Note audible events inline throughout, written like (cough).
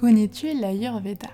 Connais-tu l'Ayurveda?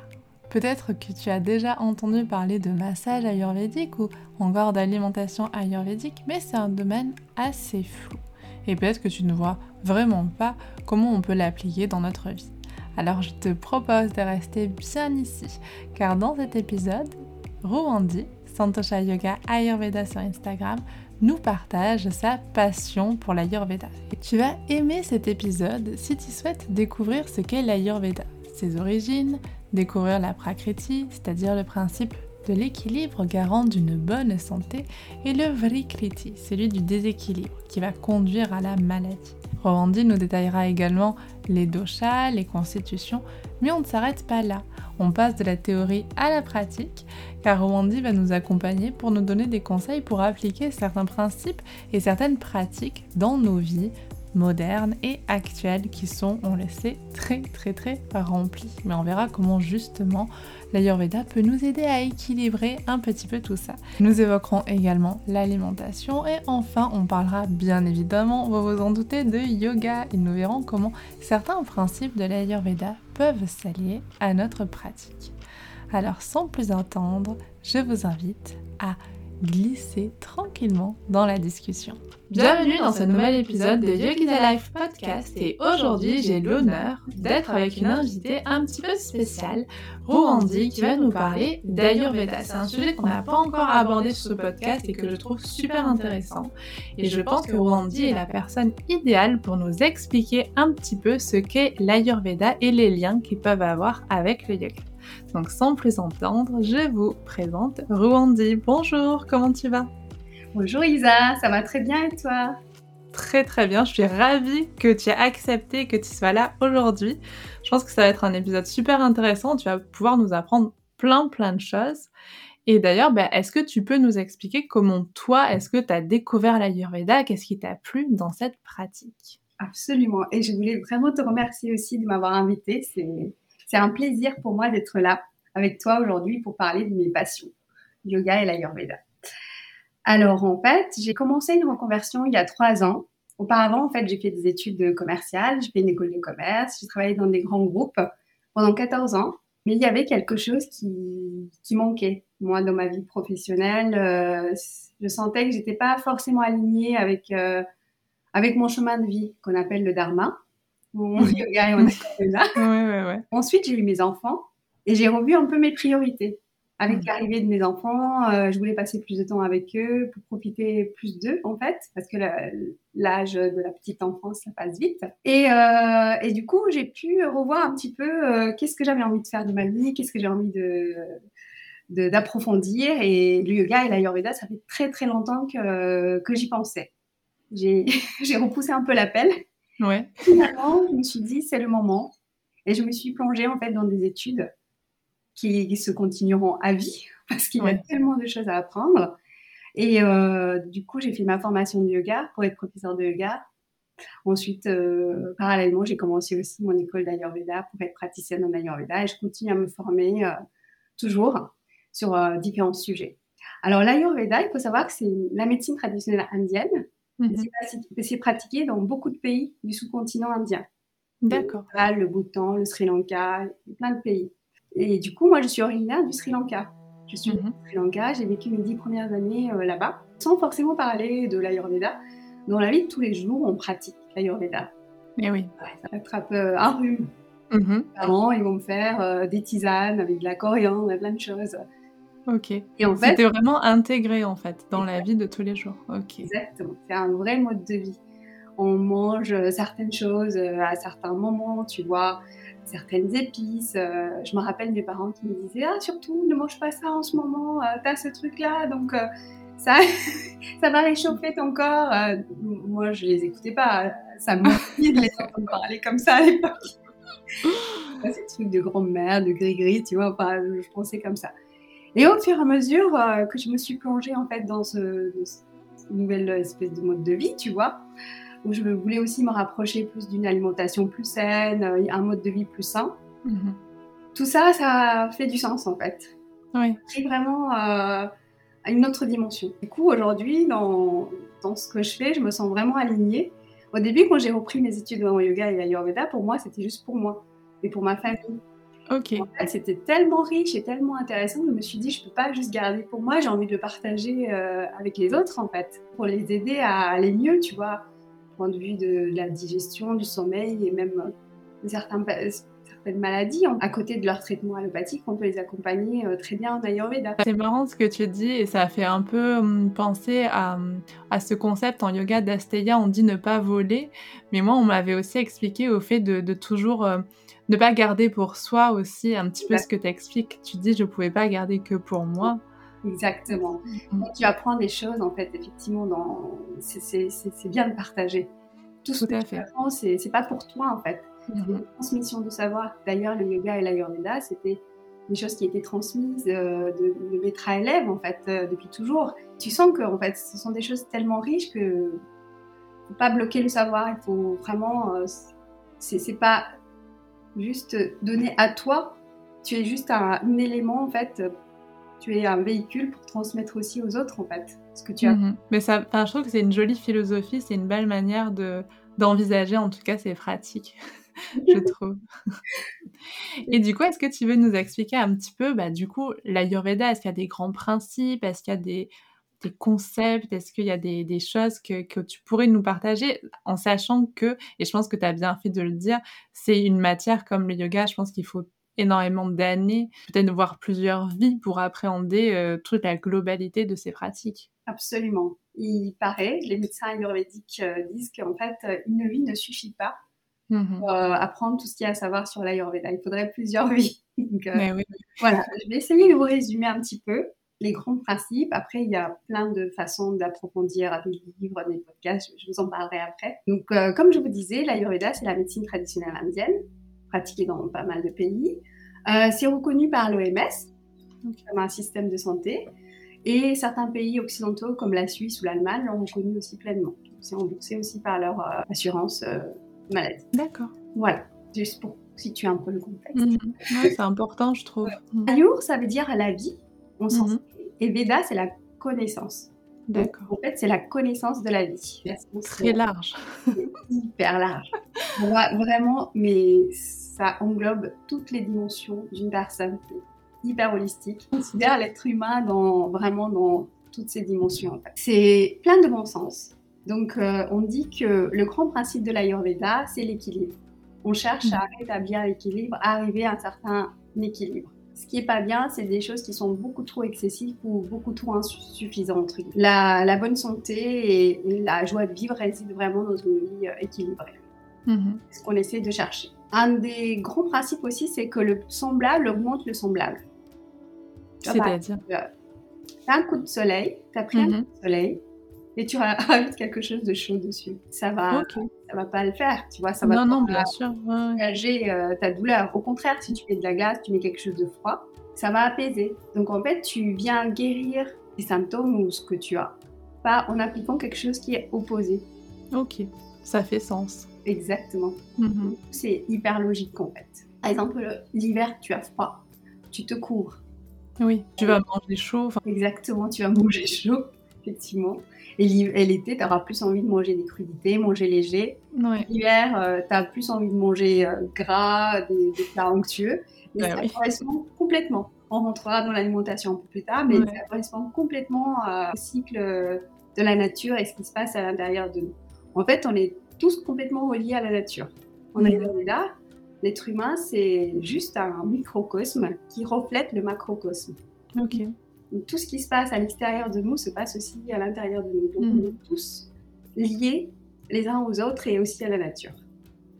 Peut-être que tu as déjà entendu parler de massage ayurvédique ou encore d'alimentation ayurvédique, mais c'est un domaine assez flou. Et peut-être que tu ne vois vraiment pas comment on peut l'appliquer dans notre vie. Alors je te propose de rester bien ici, car dans cet épisode, Rwandi, Santosha Yoga Ayurveda sur Instagram, nous partage sa passion pour l'Ayurveda. Tu vas aimer cet épisode si tu souhaites découvrir ce qu'est l'Ayurveda ses origines, découvrir la prakriti, c'est-à-dire le principe de l'équilibre garant d'une bonne santé, et le vrikriti, celui du déséquilibre, qui va conduire à la maladie. Rwandi nous détaillera également les doshas, les constitutions, mais on ne s'arrête pas là. On passe de la théorie à la pratique, car Rwandi va nous accompagner pour nous donner des conseils pour appliquer certains principes et certaines pratiques dans nos vies, modernes et actuelles qui sont, on le sait, très très très remplies. Mais on verra comment justement l'Ayurveda peut nous aider à équilibrer un petit peu tout ça. Nous évoquerons également l'alimentation et enfin on parlera bien évidemment, vous vous en doutez, de yoga et nous verrons comment certains principes de l'Ayurveda peuvent s'allier à notre pratique. Alors sans plus attendre, je vous invite à glisser tranquillement dans la discussion. Bienvenue dans ce nouvel épisode de Yogida Life Podcast et aujourd'hui j'ai l'honneur d'être avec une invitée un petit peu spéciale, Rwandi, qui va nous parler d'Ayurveda. C'est un sujet qu'on n'a pas encore abordé sur ce podcast et que je trouve super intéressant. Et je pense que Rwandi est la personne idéale pour nous expliquer un petit peu ce qu'est l'Ayurveda et les liens qu'ils peuvent avoir avec le yoga. Donc sans plus entendre, je vous présente Rwandi. Bonjour, comment tu vas? Bonjour Isa, ça va très bien et toi Très très bien, je suis ravie que tu aies accepté que tu sois là aujourd'hui. Je pense que ça va être un épisode super intéressant, tu vas pouvoir nous apprendre plein plein de choses. Et d'ailleurs, bah, est-ce que tu peux nous expliquer comment toi, est-ce que tu as découvert l'Ayurveda? Qu'est-ce qui t'a plu dans cette pratique? Absolument. Et je voulais vraiment te remercier aussi de m'avoir invité. C'est c'est un plaisir pour moi d'être là avec toi aujourd'hui pour parler de mes passions, yoga et l'Ayurveda. Alors en fait, j'ai commencé une reconversion il y a trois ans. Auparavant, en fait, j'ai fait des études commerciales, j'ai fait une école de commerce, j'ai travaillé dans des grands groupes pendant 14 ans. Mais il y avait quelque chose qui, qui manquait. Moi, dans ma vie professionnelle, euh, je sentais que j'étais pas forcément alignée avec, euh, avec mon chemin de vie qu'on appelle le dharma mon yoga et (laughs) Ensuite, j'ai eu mes enfants et j'ai revu un peu mes priorités. Avec mm. l'arrivée de mes enfants, euh, je voulais passer plus de temps avec eux pour profiter plus d'eux, en fait, parce que l'âge de la petite enfance, ça passe vite. Et, euh, et du coup, j'ai pu revoir un petit peu euh, qu'est-ce que j'avais envie de faire de ma vie, qu'est-ce que j'ai envie de d'approfondir. Et le yoga et l'ayurveda, ça fait très très longtemps que, que j'y pensais. (laughs) J'ai repoussé un peu l'appel. Ouais. Finalement, je me suis dit, c'est le moment. Et je me suis plongée en fait dans des études qui, se continueront à vie (laughs) parce qu'il y a tellement de choses à apprendre. Et euh, du coup, j'ai fait ma formation de yoga pour être professeur de yoga. Ensuite, euh, parallèlement, j'ai commencé aussi mon école d'Ayurveda pour être praticienne en Ayurveda et je continue à me former euh, toujours sur différents sujets. Alors, l'Ayurveda, il faut savoir que c'est la médecine traditionnelle indienne Mhm. C'est pratiqué dans beaucoup de pays du sous-continent indien. D'accord. Le Bhoutan, le Sri Lanka, plein de pays. Et du coup, moi, je suis originaire du Sri Lanka. Je suis du mhm. Sri Lanka, j'ai vécu mes dix premières années euh, là-bas, sans forcément parler de l'Ayurveda. Dans la vie de tous les jours, on pratique l'Ayurveda. Mais oui. ça attrape euh, un rhume. Mhm. ils vont me faire euh, des tisanes avec de la coriandre, plein de choses. Ok. Et en fait, c'était vraiment intégré en fait dans la vie de tous les jours. Ok. Exactement. C'est un vrai mode de vie. On mange certaines choses euh, à certains moments, tu vois, certaines épices. Euh, je me rappelle mes parents qui me disaient ah surtout ne mange pas ça en ce moment. Euh, t'as ce truc là donc ça (laughs) ça va réchauffer ton corps. moi je les écoutais pas. Ça me de les entendre parler comme ça à l'époque. (laughs) C'est truc de grand-mère, de gris-gris, tu vois. Enfin, je pensais comme ça. Et au fur et à mesure euh, que je me suis plongée en fait dans ce, cette nouvelle espèce de mode de vie, tu vois, où je voulais aussi me rapprocher plus d'une alimentation plus saine, euh, un mode de vie plus sain. Mhm. Tout ça, ça fait du sens en fait. Oui. C'est vraiment euh, une autre dimension. Du coup, aujourd'hui, dans, dans ce que je fais, je me sens vraiment alignée. Au début, quand j'ai repris mes études en yoga et ayurveda, pour moi, c'était juste pour moi et pour ma famille. Ok. En fait, c'était tellement riche et tellement intéressant que je me suis dit, je peux pas juste garder pour moi, j'ai envie de le partager euh, avec les autres, en fait, pour les aider à aller mieux, tu vois, point de vue de, la digestion, du sommeil et même euh, certains, certaines maladies. À côté de leur traitement allopathique, on peut les accompagner euh, très bien en Ayurveda. C'est marrant ce que tu dis et ça fait un peu hum, penser à, à, ce concept en yoga d'Asteya, on dit ne pas voler, mais moi on m'avait aussi expliqué au fait de, de toujours ne pas garder pour soi aussi un petit peu ce que tu expliques. Tu dis, je ne pouvais pas garder que pour moi. Exactement. Mm. tu apprends des choses, en fait, effectivement, dans... c'est bien de partager. Tout ce que tu apprends, c'est pas pour toi, en fait. C'est une transmission de savoir. D'ailleurs, le yoga et l'ayurveda, c'était des choses qui étaient transmises euh, de, maître à élève, en fait, euh, depuis toujours. Tu sens que, en fait, ce sont des choses tellement riches que faut pas bloquer le savoir. Il faut vraiment... Euh, c'est pas juste donner à toi. Tu es juste un, élément, en fait. Tu es un véhicule pour transmettre aussi aux autres, en fait, ce que tu as. Mhm. Mais ça, je trouve que c'est une jolie philosophie, c'est une belle manière de d'envisager, en tout cas, c'est pratique, (laughs) je trouve. (laughs) Et du coup, est-ce que tu veux nous expliquer un petit peu, bah, du coup, l'Ayurveda, est-ce qu'il y a des grands principes, est-ce qu'il y a des, des concepts Est-ce qu'il y a des, des choses que, que, tu pourrais nous partager en sachant que, et je pense que tu as bien fait de le dire, c'est une matière comme le yoga, je pense qu'il faut énormément d'années, peut-être voir plusieurs vies pour appréhender euh, toute la globalité de ces pratiques. Absolument. Il paraît, les médecins ayurvédiques euh, disent qu'en fait, euh, une vie ne suffit pas mmh pour apprendre tout ce qu'il y a à savoir sur l'ayurveda. Il faudrait plusieurs (laughs) vies. Oui. Voilà, je vais essayer de vous résumer un petit peu les grands principes. Après, il y a plein de façons d'approfondir des livres, des podcasts, je vous en parlerai après. Donc, euh, comme je vous disais, l'Ayurveda, c'est la médecine traditionnelle indienne, pratiquée dans pas mal de pays. Euh, c'est reconnu par l'OMS comme un système de santé. Et certains pays occidentaux, comme la Suisse ou l'Allemagne, l'ont reconnu aussi pleinement. C'est remboursé aussi par leur euh, assurance maladie. D'accord. Voilà, juste pour situer un peu le contexte. Mhm. c'est important, je trouve. Ayur, ça veut dire la vie on mmh Et Veda, c'est la connaissance. D'accord. En fait, c'est la connaissance de la vie. Très large. (laughs) hyper large. (laughs) vraiment, mais ça englobe toutes les dimensions d'une personne. Hyper holistique. On considère l'être humain dans, vraiment dans toutes ces dimensions. C'est plein de bon sens. Donc, euh, on dit que le grand principe de l'Ayurveda, c'est l'équilibre. On cherche à mmh. rétablir l'équilibre, à arriver à un certain équilibre. Ce qui est pas bien, c'est des choses qui sont beaucoup trop excessives ou beaucoup trop insuffisantes. La, la bonne santé et, la joie de vivre réside vraiment dans une vie euh, équilibrée. Mm-hmm. C'est ce qu'on essaie de chercher. Un des grands principes aussi, c'est que le semblable augmente le semblable. C'est-à-dire Tu as un coup de soleil, tu as pris un mm-hmm. coup de soleil, et tu (laughs) rajoutes quelque chose de chaud dessus. Ça va, ça va pas le faire, tu vois. Ça va non, non, bien sûr. Euh, ta douleur. Au contraire, si tu mets de la glace, tu mets quelque chose de froid, ça va apaiser. Donc en fait, tu viens guérir les symptômes ou ce que tu as, pas en appliquant quelque chose qui est opposé. Ok, ça fait sens. Exactement. Mm-hmm. C'est hyper logique en fait. Par exemple, l'hiver, tu as froid, tu te couvres. Oui, tu vas manger chaud. Exactement, tu vas manger chaud, effectivement. Et l'été, tu auras plus envie de manger des crudités, manger léger. L'hiver, euh, tu as plus envie de manger euh, gras, des, plats onctueux. Et ça correspond complètement. On rentrera dans l'alimentation un peu plus tard, mais ça correspond complètement au cycle de la nature et ce qui se passe à l'intérieur de nous. En fait, on est tous complètement reliés à la nature. On est là, l'être humain, c'est juste un microcosme qui reflète le macrocosme. Ok tout ce qui se passe à l'extérieur de nous se passe aussi à l'intérieur de nous. Donc, on mhm. est tous liés les uns aux autres et aussi à la nature.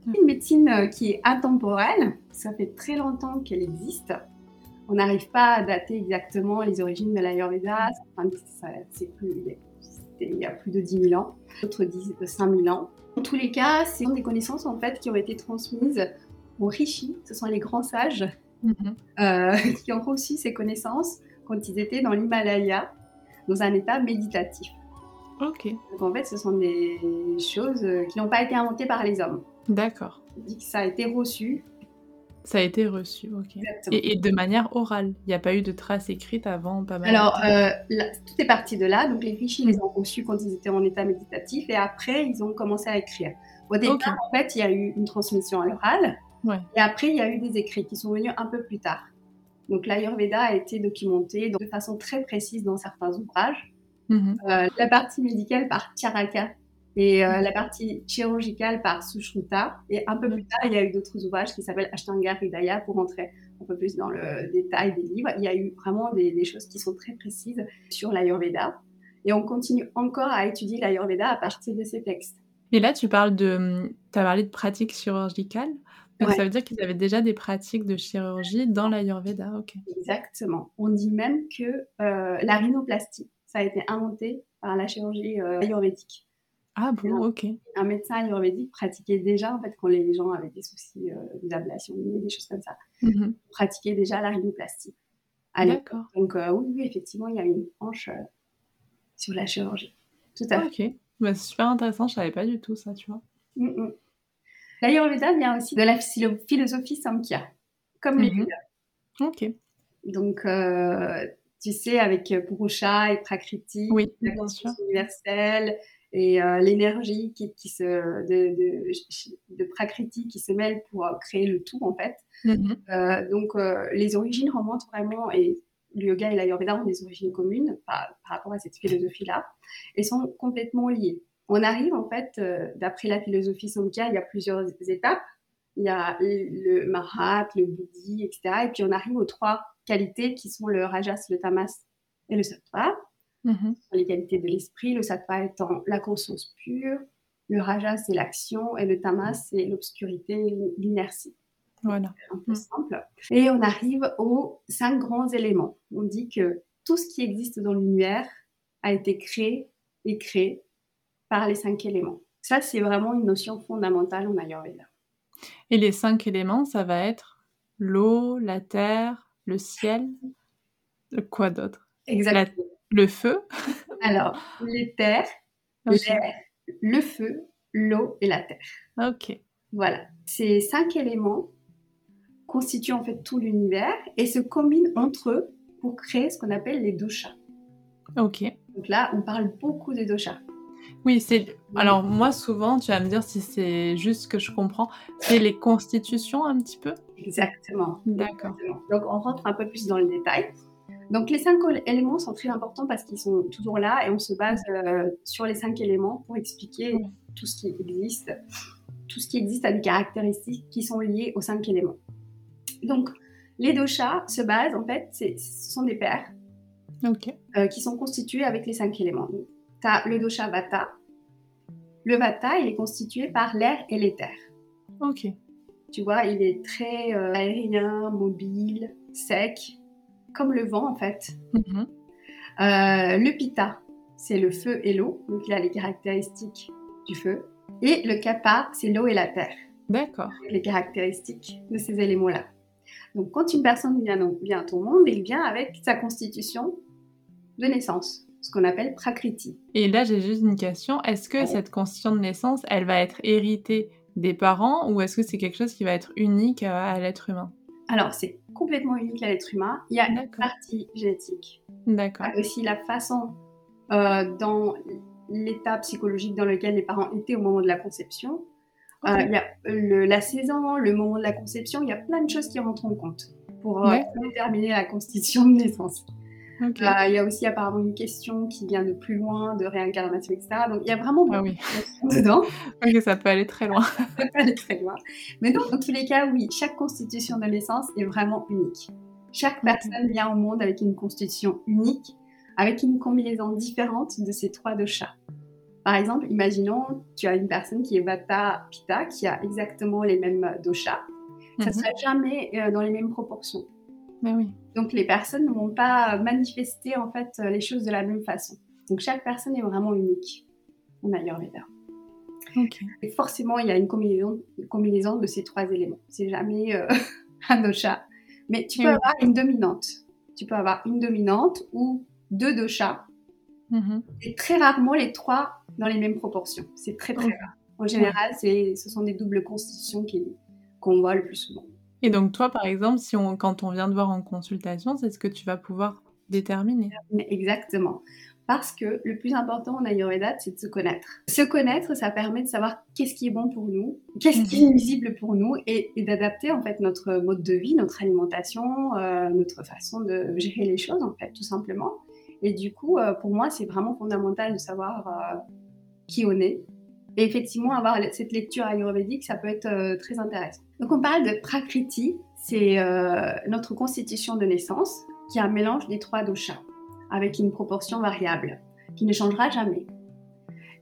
Mhm. Une médecine euh, qui est intemporelle, ça fait très longtemps qu'elle existe. On n'arrive pas à dater exactement les origines de l'Ayurveda. c'est plus, il y a plus de 10 000 ans. D'autres disent 5 000 ans. En tous les cas, ce sont des connaissances en fait qui ont été transmises aux rishis. Ce sont les grands sages mhm. euh, (laughs) qui ont reçu ces connaissances quand ils étaient dans l'Himalaya, dans un état méditatif. Ok. Donc en fait, ce sont des choses euh, qui n'ont pas été inventées par les hommes. D'accord. dit que ça a été reçu. Ça a été reçu, ok. Et, de manière orale. Il n'y a pas eu de traces écrites avant, pas mal. Alors, euh, tout est parti de là. Donc les fichiers, les ont reçus quand ils étaient en état méditatif et après, ils ont commencé à écrire. Au départ, en fait, il y a eu une transmission à l'oral Et après, il y a eu des écrits qui sont venus un peu plus tard. Donc l'Ayurveda a été documenté de façon très précise dans certains ouvrages. Mhm. Euh, la partie médicale par Charaka et euh, la partie chirurgicale par Sushruta. Et un peu plus tard, il y a eu d'autres ouvrages qui s'appellent Ashtanga Hridaya pour rentrer un peu plus dans le détail des livres. Il y a eu vraiment des, choses qui sont très précises sur l'Ayurveda. Et on continue encore à étudier l'Ayurveda à partir de ces textes. Et là, tu parles de, as parlé de pratiques chirurgicales. Donc ça veut dire qu'ils avaient déjà des pratiques de chirurgie dans l'Ayurveda, ok. Exactement. On dit même que euh, la rhinoplastie, ça a été inventé par la chirurgie euh, ayurvédique. Ah bon, ok. Un médecin ayurvédique pratiquait déjà, en fait, quand les gens avaient des soucis euh, d'ablation, des choses comme ça, mm pratiquait déjà la rhinoplastie. D'accord. Donc oui, oui, effectivement, il y a une branche sur la chirurgie. Tout à fait. Ok. Bah, c'est super intéressant, je savais pas du tout ça, tu vois. Mm L'Ayurveda vient aussi de la philosophie Samkhya, comme les mhm. Ok. Donc, euh, tu sais, avec Purusha et Prakriti, oui, la conscience universelle et euh, l'énergie qui, qui, se, de, de, de, Prakriti qui se mêle pour créer le tout, en fait. Mhm. Euh, donc, les origines remontent vraiment, et le yoga et l'Ayurveda ont des origines communes par, par rapport à cette philosophie-là, et sont complètement liées. On arrive en fait, euh, d'après la philosophie Samkhya, il y a plusieurs étapes. Il y a le Mahat, le Buddhi, etc. Et puis on arrive aux trois qualités qui sont le Rajas, le Tamas et le Sattva. Mm-hmm. Les qualités de l'esprit, le Sattva étant la conscience pure, le Rajas c'est l'action et le Tamas c'est l'obscurité, l'inertie. Voilà. Un peu mm. simple. Et on arrive aux cinq grands éléments. On dit que tout ce qui existe dans l'univers a été créé et créé par les cinq éléments. Ça, c'est vraiment une notion fondamentale en Ayurveda. Et les cinq éléments, ça va être l'eau, la terre, le ciel, quoi d'autre? Exactement. Le feu Alors, les terres, l'air, le feu, l'eau et la terre. Ok. Voilà. Ces cinq éléments constituent en fait tout l'univers et se combinent entre eux pour créer ce qu'on appelle les doshas. Ok. Donc là, on parle beaucoup des doshas. Oui, c'est. Alors, moi, souvent, tu vas me dire si c'est juste ce que je comprends, c'est les constitutions un petit peu? Exactement. D'accord. Donc, on rentre un peu plus dans le détail. Donc, les cinq éléments sont très importants parce qu'ils sont toujours là et on se base euh, sur les cinq éléments pour expliquer tout ce qui existe. Tout ce qui existe a des caractéristiques qui sont liées aux cinq éléments. Donc, les doshas se basent, en fait, ce sont des paires euh, qui sont constitués avec les cinq éléments tu as le dosha Vata. Le Vata, il est constitué par l'air et l'éther. Ok. Tu vois, il est très euh, aérien, mobile, sec, comme le vent en fait. Mm-hmm. Euh, le Pitta, c'est le feu et l'eau, donc il a les caractéristiques du feu. Et le Kapha, c'est l'eau et la terre. D'accord. Les caractéristiques de ces éléments-là. Donc quand une personne vient, vient à ton monde, il vient avec sa constitution de naissance ce qu'on appelle prakriti. Et là, j'ai juste une question. Est-ce que cette constitution de naissance, elle va être héritée des parents ou est-ce que c'est quelque chose qui va être unique à, l'être humain? Alors, c'est complètement unique à l'être humain. Il y a une partie génétique. D'accord. Aussi la façon euh, dans l'état psychologique dans lequel les parents étaient au moment de la conception. Euh, il y a la saison, le moment de la conception, il y a plein de choses qui rentrent en compte pour euh, déterminer la constitution de naissance. Euh, il y a aussi apparemment une question qui vient de plus loin, de réincarnation, etc. Donc il y a vraiment ah beaucoup de dedans. (laughs) ok, ça peut aller très loin. (laughs) ça peut aller très loin. Mais donc, dans tous les cas, oui, chaque constitution de naissance est vraiment unique. Chaque personne vient au monde avec une constitution unique, avec une combinaison différente de ces trois doshas. Par exemple, imaginons, tu as une personne qui est Vata Pitta, qui a exactement les mêmes doshas. Ça ne mhm. sera jamais euh, dans les mêmes proportions. Mais oui. Donc les personnes ne vont pas manifester en fait les choses de la même façon. Donc chaque personne est vraiment unique en Ayurveda. Okay. Et forcément, il y a une combinaison, combinaison de ces trois éléments. C'est jamais euh, (laughs) un dosha. Mais tu peux avoir une dominante. Tu peux avoir une dominante ou deux doshas. Mm-hmm. Et très rarement les trois dans les mêmes proportions. C'est très très rare. En général, ce sont des doubles constitutions qu'on voit le plus souvent. Et donc toi, par exemple, si on, quand on vient de voir en consultation, c'est ce que tu vas pouvoir déterminer. Exactement. Parce que le plus important en Ayurveda, c'est de se connaître. Se connaître, ça permet de savoir qu'est-ce qui est bon pour nous, qu'est-ce qui est nuisible pour nous, et, d'adapter en fait notre mode de vie, notre alimentation, euh, notre façon de gérer les choses en fait, tout simplement. Et du coup, euh, pour moi, c'est vraiment fondamental de savoir euh, qui on est. Et effectivement, avoir cette lecture ayurvédique, ça peut être très intéressant. Donc, on parle de Prakriti, c'est notre constitution de naissance, qui est un mélange des trois doshas avec une proportion variable qui ne changera jamais.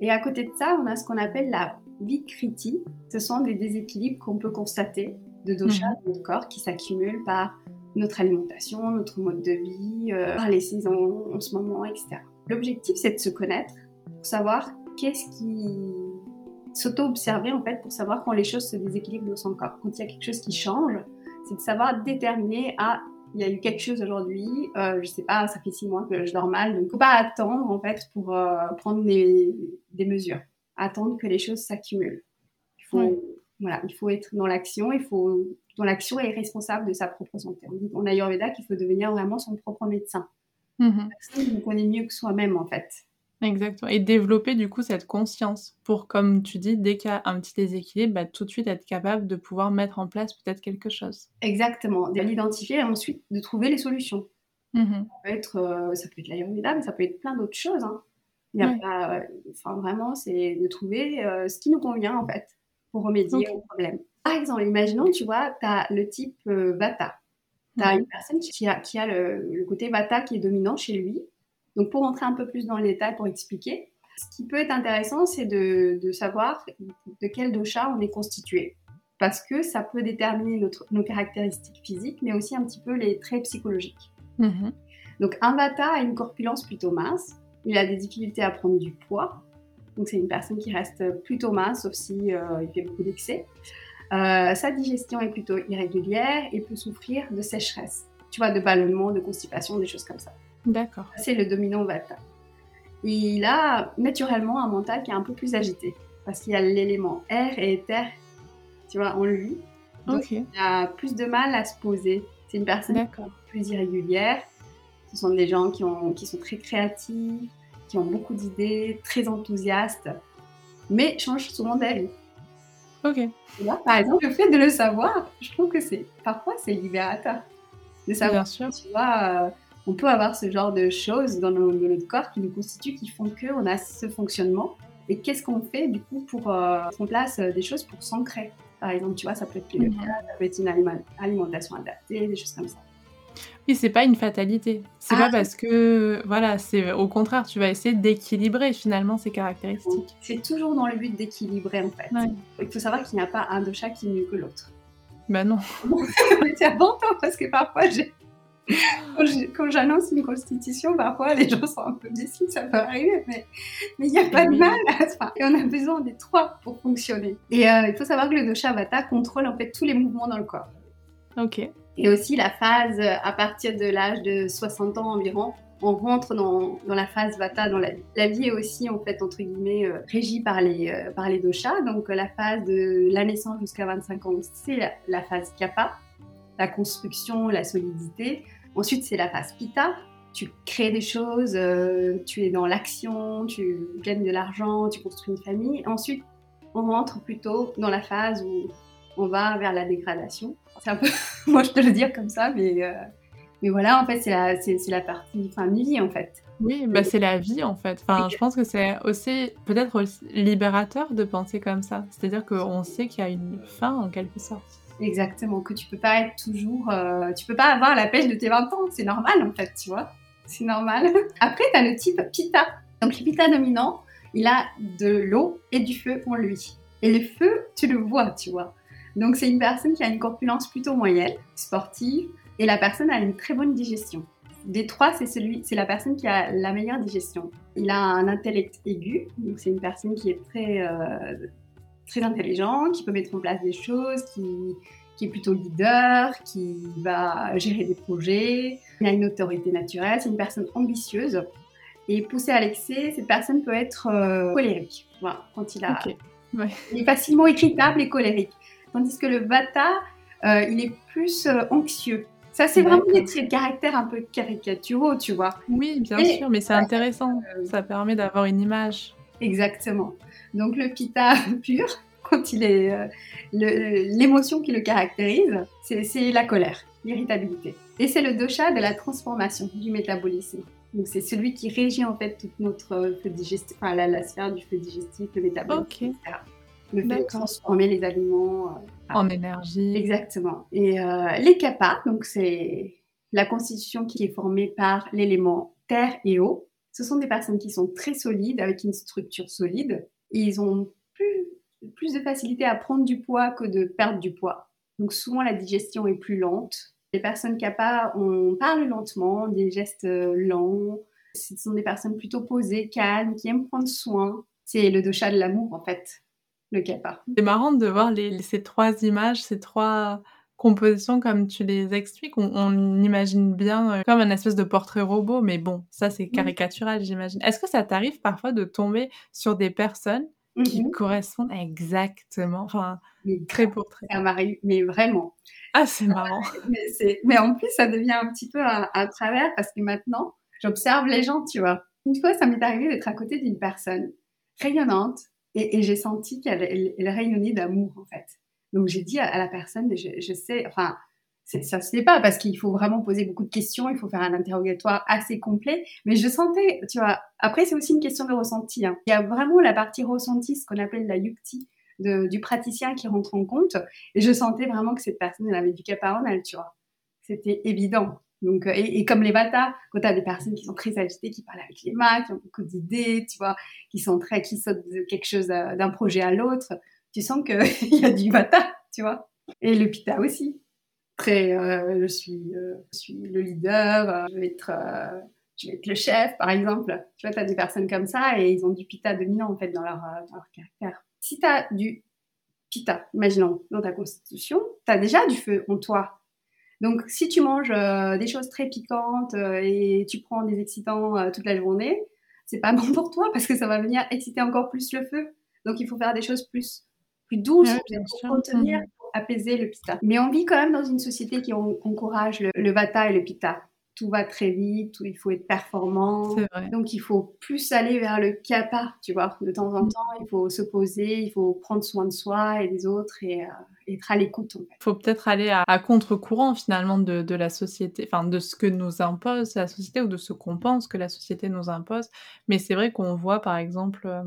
Et à côté de ça, on a ce qu'on appelle la vikriti. Ce sont des déséquilibres qu'on peut constater de dosha mhm. dans notre corps qui s'accumulent par notre alimentation, notre mode de vie, euh, par les saisons en ce moment, etc. L'objectif, c'est de se connaître pour savoir qu'est-ce qui s'auto-observer en fait pour savoir quand les choses se déséquilibrent dans son corps. Quand il y a quelque chose qui change, c'est de savoir déterminer à il y a eu quelque chose aujourd'hui, euh, je sais pas, ça fait six mois que je dors mal, donc faut pas attendre en fait pour euh, prendre des, mesures, attendre que les choses s'accumulent. Il faut, voilà, il faut être dans l'action, il faut, dans l'action est responsable de sa propre santé. On dit en Ayurveda qu'il faut devenir vraiment son propre médecin. Mm -hmm. on est mieux que soi-même en fait. Exactement. Et développer du coup cette conscience pour, comme tu dis, dès qu'il y a un petit déséquilibre, bah, tout de suite être capable de pouvoir mettre en place peut-être quelque chose. Exactement. De l'identifier et ensuite de trouver les solutions. Mmh ça peut être, euh, ça peut être l'ayurveda, mais ça peut être plein d'autres choses. Hein. Il y a pas, enfin, vraiment, c'est de trouver euh, ce qui nous convient en fait pour remédier au problème. Par exemple, imaginons, tu vois, tu as le type euh, Vata. Tu as mmh une personne qui a, qui a le, le côté Vata qui est dominant chez lui donc pour rentrer un peu plus dans les détails, pour expliquer, ce qui peut être intéressant, c'est de, savoir de quel dosha on est constitué. Parce que ça peut déterminer notre, nos caractéristiques physiques, mais aussi un petit peu les traits psychologiques. Mhm. Donc un vata a une corpulence plutôt mince, il a des difficultés à prendre du poids, donc c'est une personne qui reste plutôt mince, sauf si euh, il fait beaucoup d'excès. Euh, sa digestion est plutôt irrégulière et peut souffrir de sécheresse, tu vois, de ballonnement, de constipation, des choses comme ça. D'accord. C'est le dominant Vata. Il a naturellement un mental qui est un peu plus agité parce qu'il y a l'élément air et éther, tu vois, en lui. Donc il a plus de mal à se poser. C'est une personne plus irrégulière. Ce sont des gens qui, ont, qui sont très créatifs, qui ont beaucoup d'idées, très enthousiastes, mais changent souvent d'avis. Ok. Là, par exemple, le fait de le savoir, je trouve que c'est parfois c'est libérateur de savoir. Bien sûr. Tu vois, euh, on peut avoir ce genre de choses dans, notre corps qui nous constituent, qui font qu'on a ce fonctionnement. Et qu'est-ce qu'on fait du coup pour euh, mettre en place euh, des choses pour s'ancrer? Par exemple, tu vois, ça peut être mhm. ça peut être une alimentation adaptée, des choses comme ça. Oui, c'est pas une fatalité. C'est pas ah. parce que, voilà, c'est au contraire, tu vas essayer d'équilibrer finalement ces caractéristiques. C'est toujours dans le but d'équilibrer en fait. Il faut savoir qu'il n'y a pas un de chaque qui est mieux que l'autre. Bah non. (laughs) c'est important parce que parfois j'ai quand j'annonce une constitution, parfois les gens sont un peu déçus, ça peut arriver, mais il n'y a pas de mal à ça. Et on a besoin des trois pour fonctionner. Et euh, il faut savoir que le dosha vata contrôle en fait tous les mouvements dans le corps. Ok. Et aussi la phase à partir de l'âge de 60 ans environ, on rentre dans, dans, la phase vata dans la vie. La vie est aussi en fait entre guillemets euh, régie par les, euh, par les doshas. Donc la phase de la naissance jusqu'à 25 ans, c'est la, la phase kapha la construction, la solidité. Ensuite, c'est la phase Pita. Tu crées des choses, euh, tu es dans l'action, tu gagnes de l'argent, tu construis une famille. Ensuite, on rentre plutôt dans la phase où on va vers la dégradation. C'est un peu, (laughs) moi je te le dire comme ça, mais, euh, mais voilà, en fait, c'est la, c'est, la partie fin de vie, en fait. Oui, bah c'est la vie, en fait. Enfin, je pense que c'est aussi peut-être libérateur de penser comme ça. C'est-à-dire qu'on sait qu'il y a une fin, en quelque sorte. Exactement, que tu peux pas être toujours. Euh, tu peux pas avoir la pêche de tes 20 ans, c'est normal en fait, tu vois. C'est normal. (laughs) Après, tu as le type Pita. Donc, le Pita dominant, il a de l'eau et du feu en lui. Et le feu, tu le vois, tu vois. Donc, c'est une personne qui a une corpulence plutôt moyenne, sportive, et la personne a une très bonne digestion. Des trois, c'est celui, c'est la personne qui a la meilleure digestion. Il a un intellect aigu, donc c'est une personne qui est très euh, très intelligent, qui peut mettre en place des choses, qui, qui est plutôt leader, qui va gérer des projets. Il a une autorité naturelle, c'est une personne ambitieuse. Et poussée à l'excès, cette personne peut être euh, colérique. Voilà, quand il a. Il est facilement irritable et colérique. Tandis que le Vata, euh, il est plus euh, anxieux. Ça, c'est vraiment des traits de caractère un peu caricaturaux, tu vois. Oui, bien sûr, mais c'est intéressant. Ça permet d'avoir une image. Exactement. Donc, le pita (laughs) pur, quand il est. Euh, l'émotion qui le caractérise, c'est la colère, l'irritabilité. Et c'est le dosha de la transformation, du métabolisme. Donc, c'est celui qui régit en fait toute notre feu digestif, enfin, la, sphère du feu digestif, le métabolisme, etc. Le fait de transformer les aliments en énergie. Exactement. Et euh, les kappas, donc c'est la constitution qui est formée par l'élément terre et eau. Ce sont des personnes qui sont très solides, avec une structure solide. ils ont plus, plus de facilité à prendre du poids que de perdre du poids. Donc souvent la digestion est plus lente. Les personnes kappas, on parle lentement, des gestes lents. Ce sont des personnes plutôt posées, calmes, qui aiment prendre soin. C'est le dosha de l'amour en fait le C'est marrant de voir ces trois images, ces trois compositions comme tu les expliques. On, imagine bien euh, comme un espèce de portrait robot, mais bon, ça c'est caricatural, j'imagine. Est-ce que ça t'arrive parfois de tomber sur des personnes qui mmh correspondent exactement, enfin, très pour. Ça m'arrive, mais vraiment. Ah, c'est marrant. (laughs) mais, en plus, ça devient un petit peu un, travers parce que maintenant, j'observe les gens, tu vois. Une fois, ça m'est arrivé d'être à côté d'une personne rayonnante, et, j'ai senti qu'elle elle, rayonnait d'amour, en fait. Donc j'ai dit à, la personne, je, sais, enfin, ça se fait pas parce qu'il faut vraiment poser beaucoup de questions, il faut faire un interrogatoire assez complet. Mais je sentais, tu vois, après c'est aussi une question de ressenti. Hein. Il y a vraiment la partie ressenti, ce qu'on appelle la yukti, du praticien qui rentre en compte. Et je sentais vraiment que cette personne, elle avait du cap elle, tu vois. C'était évident. Donc, euh, et, comme les Vata, quand tu as des personnes qui sont très agitées, qui parlent avec les mains, qui ont beaucoup d'idées, tu vois, qui sont très, qui sautent de quelque chose euh, d'un projet à l'autre, tu sens qu'il (laughs) y a du Vata, tu vois. Et le Pitta aussi. Très, euh, je, suis, je suis le leader, je, vais être, je vais être le chef, par exemple. Tu vois, tu as des personnes comme ça et ils ont du Pitta dominant, en fait, dans leur, dans leur caractère. Si tu as du Pitta, imaginons, dans ta constitution, tu as déjà du feu en toi donc, si tu manges euh, des choses très piquantes euh, et tu prends des excitants euh, toute la journée, c'est pas (laughs) bon pour toi parce que ça va venir exciter encore plus le feu. Donc, il faut faire des choses plus, plus pour contenir, mmh. pour apaiser le pitta. Mais on vit quand même dans une société qui encourage le, le vata et le pitta tout va très vite, il faut être performant. Donc il faut plus aller vers le kappa, tu vois. De temps en mm. temps, il faut se poser, il faut prendre soin de soi et des autres et euh, être à l'écoute. Il faut peut-être aller à, contre-courant finalement de, la société, enfin de ce que nous impose la société ou de ce qu'on pense que la société nous impose. Mais c'est vrai qu'on voit par exemple... Euh,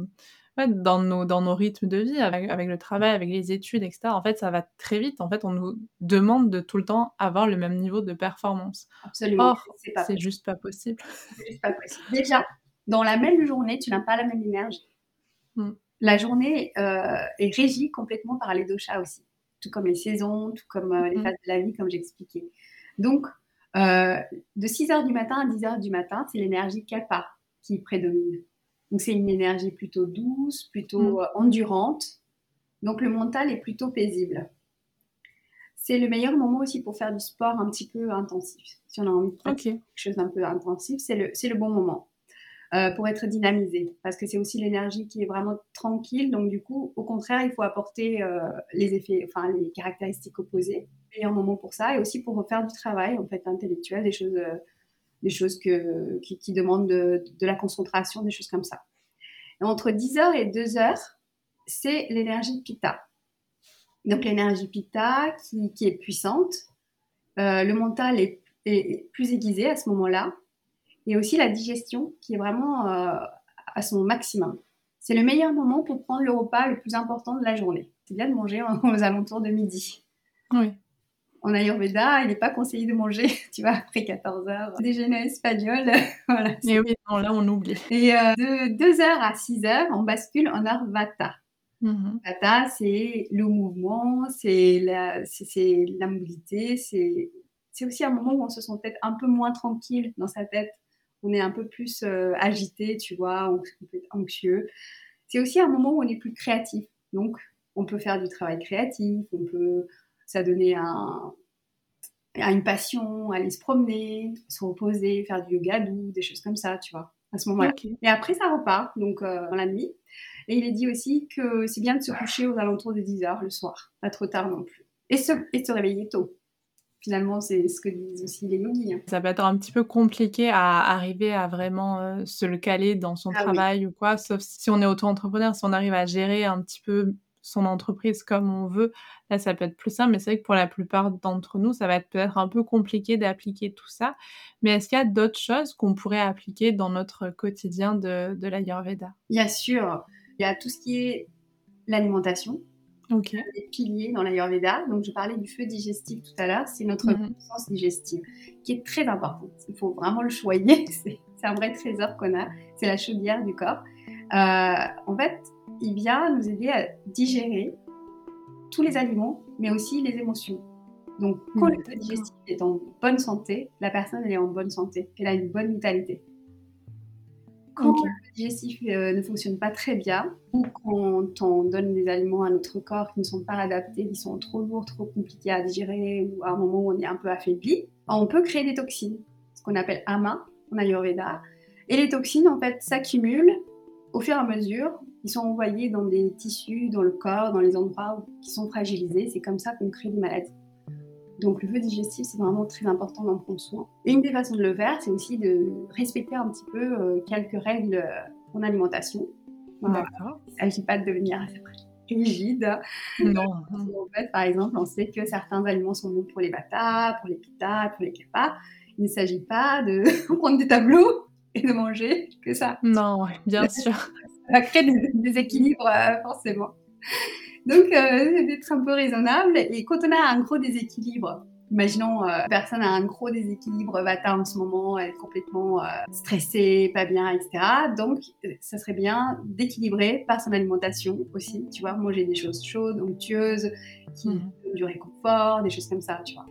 dans, nos, dans nos rythmes de vie, avec, avec, le travail, avec les études, etc. En fait, ça va très vite. En fait, on nous demande de tout le temps avoir le même niveau de performance. Absolument. Or, c'est juste pas possible. juste pas possible. Déjà, dans la même journée, tu n'as pas la même énergie. Hmm. La journée euh, est régie complètement par les doshas aussi, tout comme les saisons, tout comme euh, les hmm. phases de la vie, comme j'expliquais. Donc, euh, de 6h du matin à 10h du matin, c'est l'énergie kappa qui prédomine. Donc c'est une énergie plutôt douce, plutôt mm. euh, endurante. Donc le mental est plutôt paisible. C'est le meilleur moment aussi pour faire du sport un petit peu intensif. Si on a envie de faire quelque chose d'un peu intensif, c'est le, le, bon moment euh, pour être dynamisé. Parce que c'est aussi l'énergie qui est vraiment tranquille. Donc du coup, au contraire, il faut apporter euh, les effets, enfin les caractéristiques opposées. A un moment pour ça et aussi pour refaire du travail en fait intellectuel, des choses des choses qui, demandent de, la concentration, des choses comme ça. entre 10h et 2h, c'est l'énergie Pitta. Donc l'énergie Pitta qui, est puissante, euh, le mental est, plus aiguisé à ce moment-là, et aussi la digestion qui est vraiment euh, à son maximum. C'est le meilleur moment pour prendre le repas le plus important de la journée. C'est bien de manger (laughs) aux alentours de midi. Oui en Ayurveda, il n'est pas conseillé de manger, (laughs) tu vois, après 14 heures. Déjeuner espagnol, (laughs) voilà. Mais oui, là, on oublie. Et euh, de 2 heures à 6 heures, on bascule en heure Vata. Mm-hmm. Vata, c'est le mouvement, c'est la, c'est, la mobilité, c'est, c'est aussi un moment où on se sent peut-être un peu moins tranquille dans sa tête. On est un peu plus euh, agité, tu vois, on peut être anxieux. C'est aussi un moment où on est plus créatif. Donc, on peut faire du travail créatif, on peut ça donnait un, une passion, aller se promener, se reposer, faire du yoga doux, des choses comme ça, tu vois, à ce moment-là. Et après, ça repart, donc euh, dans la nuit. Et il est dit aussi que c'est bien de se coucher aux alentours de 10 heures le soir, pas trop tard non plus. Et se, et se réveiller tôt, Finalement, c'est ce que disent aussi les yogis. Hein. Ça peut être un petit peu compliqué à arriver à vraiment euh, se le caler dans son ah travail ou quoi, sauf si on est auto-entrepreneur, si on arrive à gérer un petit peu son entreprise comme on veut, là ça peut être plus simple, mais c'est vrai que pour la plupart d'entre nous, ça va être peut-être un peu compliqué d'appliquer tout ça. Mais est-ce qu'il y a d'autres choses qu'on pourrait appliquer dans notre quotidien de, de l'Ayurveda? Bien sûr, il y a tout ce qui est l'alimentation, Okay. Les piliers dans l'Ayurveda. Donc, je parlais du feu digestif tout à l'heure. C'est notre mm puissance digestive qui est très importante. Il faut vraiment le choyer. (laughs) C'est un vrai trésor qu'on a. C'est la chaudière du corps. Euh, en fait, il vient nous aider à digérer tous les aliments, mais aussi les émotions. Donc, quand le feu digestif est en bonne santé, la personne elle est en bonne santé. Elle a une bonne vitalité. Quand le digestif euh, ne fonctionne pas très bien, ou quand on donne des aliments à notre corps qui ne sont pas adaptés, qui sont trop lourds, trop compliqués à digérer, ou à un moment où on est un peu affaibli, on peut créer des toxines, ce qu'on appelle ama en Ayurveda. Et les toxines, en fait, s'accumulent au fur et à mesure. Ils sont envoyés dans des tissus, dans le corps, dans les endroits qui sont fragilisés. C'est comme ça qu'on crée des maladies. Donc le feu digestif, c'est vraiment très important d'en prendre soin. Et une des façons de le faire, c'est aussi de respecter un petit peu euh, quelques règles en alimentation. D'accord. Il ne s'agit pas de devenir rigide. Non. (laughs) En fait, par exemple, on sait que certains aliments sont bons pour les bata, pour les pita, pour les kepa. Il ne s'agit pas de (laughs) prendre des tableaux et de manger que ça. Non, bien sûr. Ça va créer des déséquilibres, euh, forcément. Donc, euh, d'être un peu raisonnable. Et quand on a un gros déséquilibre, imaginons, euh, personne a un gros déséquilibre vata en ce moment, elle est complètement stressée, pas bien, etc. Donc, ça serait bien d'équilibrer par son alimentation aussi, tu vois, manger des choses chaudes, onctueuses, qui mmh. donnent du réconfort, des choses comme ça, tu vois.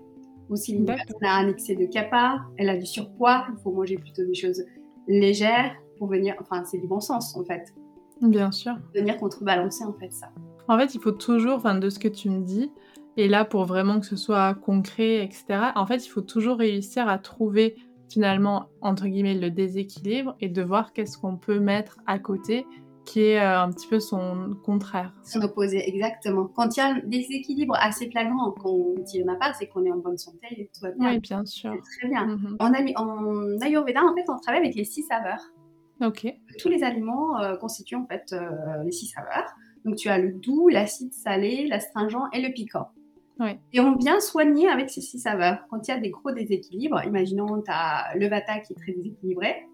Aussi, une personne a un excès de kappa, elle a du surpoids, il faut manger plutôt des choses légères pour venir, enfin, c'est du bon sens en fait. Bien sûr. Venir contrebalancer en fait ça. En fait, il faut toujours, enfin, de ce que tu me dis, et là pour vraiment que ce soit concret, etc., en fait, il faut toujours réussir à trouver finalement, entre guillemets, le déséquilibre et de voir qu'est-ce qu'on peut mettre à côté qui est euh, un petit peu son contraire. Son opposé, exactement. Quand il y a un déséquilibre assez flagrant, qu'on n'y en a pas, c'est qu'on est en bonne santé et tout va bien. Oui, bien sûr. Très bien. Mm-hmm. en, en, Ayurveda, en fait, on travaille avec les six saveurs. Tous les aliments euh, constituent en fait euh, les six saveurs. Donc tu as le doux, l'acide salé, l'astringent et le piquant. Et on vient soigner avec ces six saveurs. Quand il y a des gros déséquilibres, imaginons tu as le vata qui est très déséquilibré,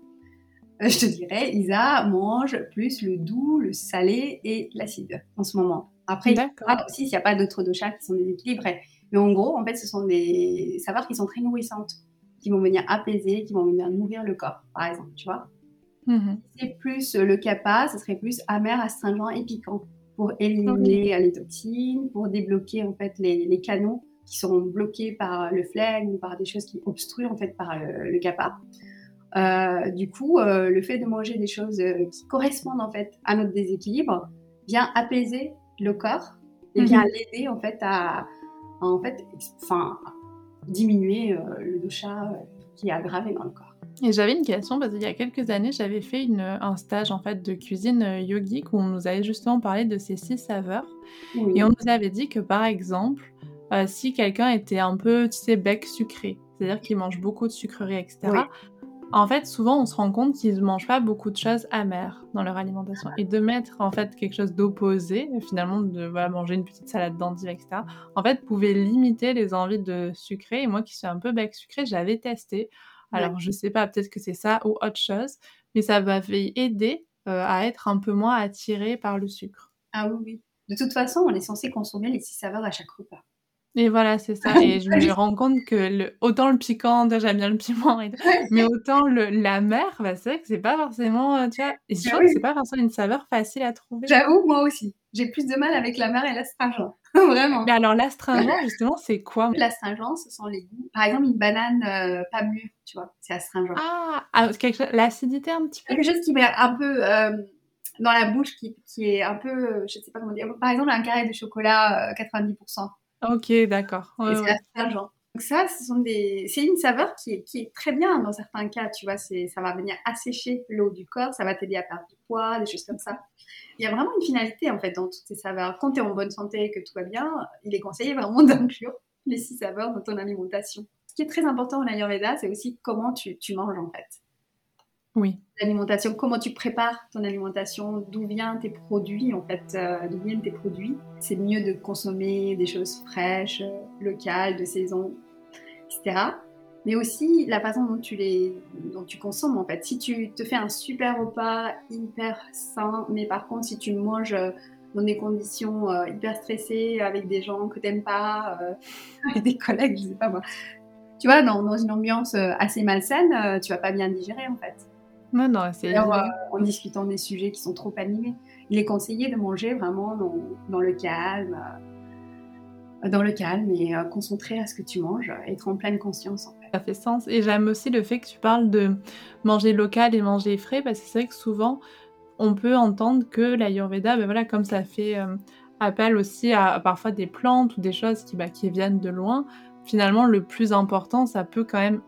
euh, je te dirais, Isa mange plus le doux, le salé et l'acide en ce moment. Après, il aussi s'il n'y a pas d'autres doshas qui sont déséquilibrés. Mais en gros, en fait, ce sont des saveurs qui sont très nourrissantes, qui vont venir apaiser, qui vont venir nourrir le corps, par exemple, tu vois. Mm-hmm. c'est plus le kappa, ce serait plus amer, astringent et piquant pour éliminer les toxines, pour débloquer en fait les, canaux qui sont bloqués par le flegme ou par des choses qui obstruent en fait par le, kappa. Euh, du coup, euh, le fait de manger des choses euh, qui correspondent en fait à notre déséquilibre vient apaiser le corps et vient mhm. l'aider en fait à, en fait, enfin, diminuer le dosha qui est aggravé dans le corps. Et j'avais une question parce qu'il y a quelques années, j'avais fait une, un stage en fait de cuisine euh, yogique où on nous avait justement parlé de ces six saveurs. Et on nous avait dit que par exemple, euh, si quelqu'un était un peu, tu sais, bec sucré, c'est-à-dire qu'il mange beaucoup de sucreries, etc. En fait, souvent, on se rend compte qu'ils ne mangent pas beaucoup de choses amères dans leur alimentation. Et de mettre en fait quelque chose d'opposé, finalement, de manger une petite salade d'endives, etc. En fait, pouvait limiter les envies de sucré. Et moi, qui suis un peu bec sucré, j'avais testé. Alors, je sais pas, peut-être que c'est ça ou autre chose, mais ça va aider euh, à être un peu moins attiré par le sucre. Ah oui, oui. De toute façon, on est censé consommer les six saveurs à chaque repas. Et voilà, c'est ça. Et je me rends compte que le, autant le piquant, j'aime bien le piment, mais autant le, la mer, bah, c'est vrai que c'est pas forcément, euh, tu vois, et je ah trouve que c'est pas forcément une saveur facile à trouver. J'avoue, moi aussi. J'ai plus de mal avec la mer et l'astringent. (laughs) Vraiment. Mais alors, l'astringent, justement, c'est quoi? L'astringent, ce sont les goûts. Par exemple, une banane euh, pas mûre, tu vois, c'est astringent. Ah, ah l'acidité un petit peu. Quelque chose qui met un peu euh, dans la bouche, qui, qui, est un peu, je sais pas comment dire. Par exemple, un carré de chocolat, 90%. Ok, d'accord. c'est astringent. Donc ça, ce sont des... c'est une saveur qui est, qui est, très bien dans certains cas, tu vois, c'est, ça va venir assécher l'eau du corps, ça va t'aider à perdre du poids, des choses comme ça. Il y a vraiment une finalité en fait dans toutes ces saveurs. Quand tu en bonne santé et que tout va bien, il est conseillé vraiment (laughs) d'inclure les six saveurs dans ton alimentation. Ce qui est très important en Ayurveda, c'est aussi comment tu, tu manges en fait. Oui. L'alimentation, comment tu prépares ton alimentation, d'où viennent tes produits en fait, euh, d'où viennent tes produits? C'est mieux de consommer des choses fraîches, euh, locales, de saison, etc. Mais aussi la façon dont tu les, dont tu consommes en fait. Si tu te fais un super repas hyper sain, mais par contre si tu manges euh, dans des conditions hyper stressées avec des gens que t'aimes pas, (laughs) avec des collègues, je sais pas moi. Tu vois, dans, dans une ambiance assez malsaine, tu vas pas bien digérer en fait. Non, non, c'est. Euh, en discutant des sujets qui sont trop animés. Il est conseillé de manger vraiment dans, le calme, euh, dans le calme et euh, concentrer à ce que tu manges, être en pleine conscience en fait. Ça fait sens. Et j'aime aussi le fait que tu parles de manger local et manger frais parce que c'est vrai que souvent on peut entendre que l'Ayurveda, ben voilà, comme ça fait appel aussi à, parfois des plantes ou des choses qui, bah, qui viennent de loin, finalement le plus important, ça peut quand même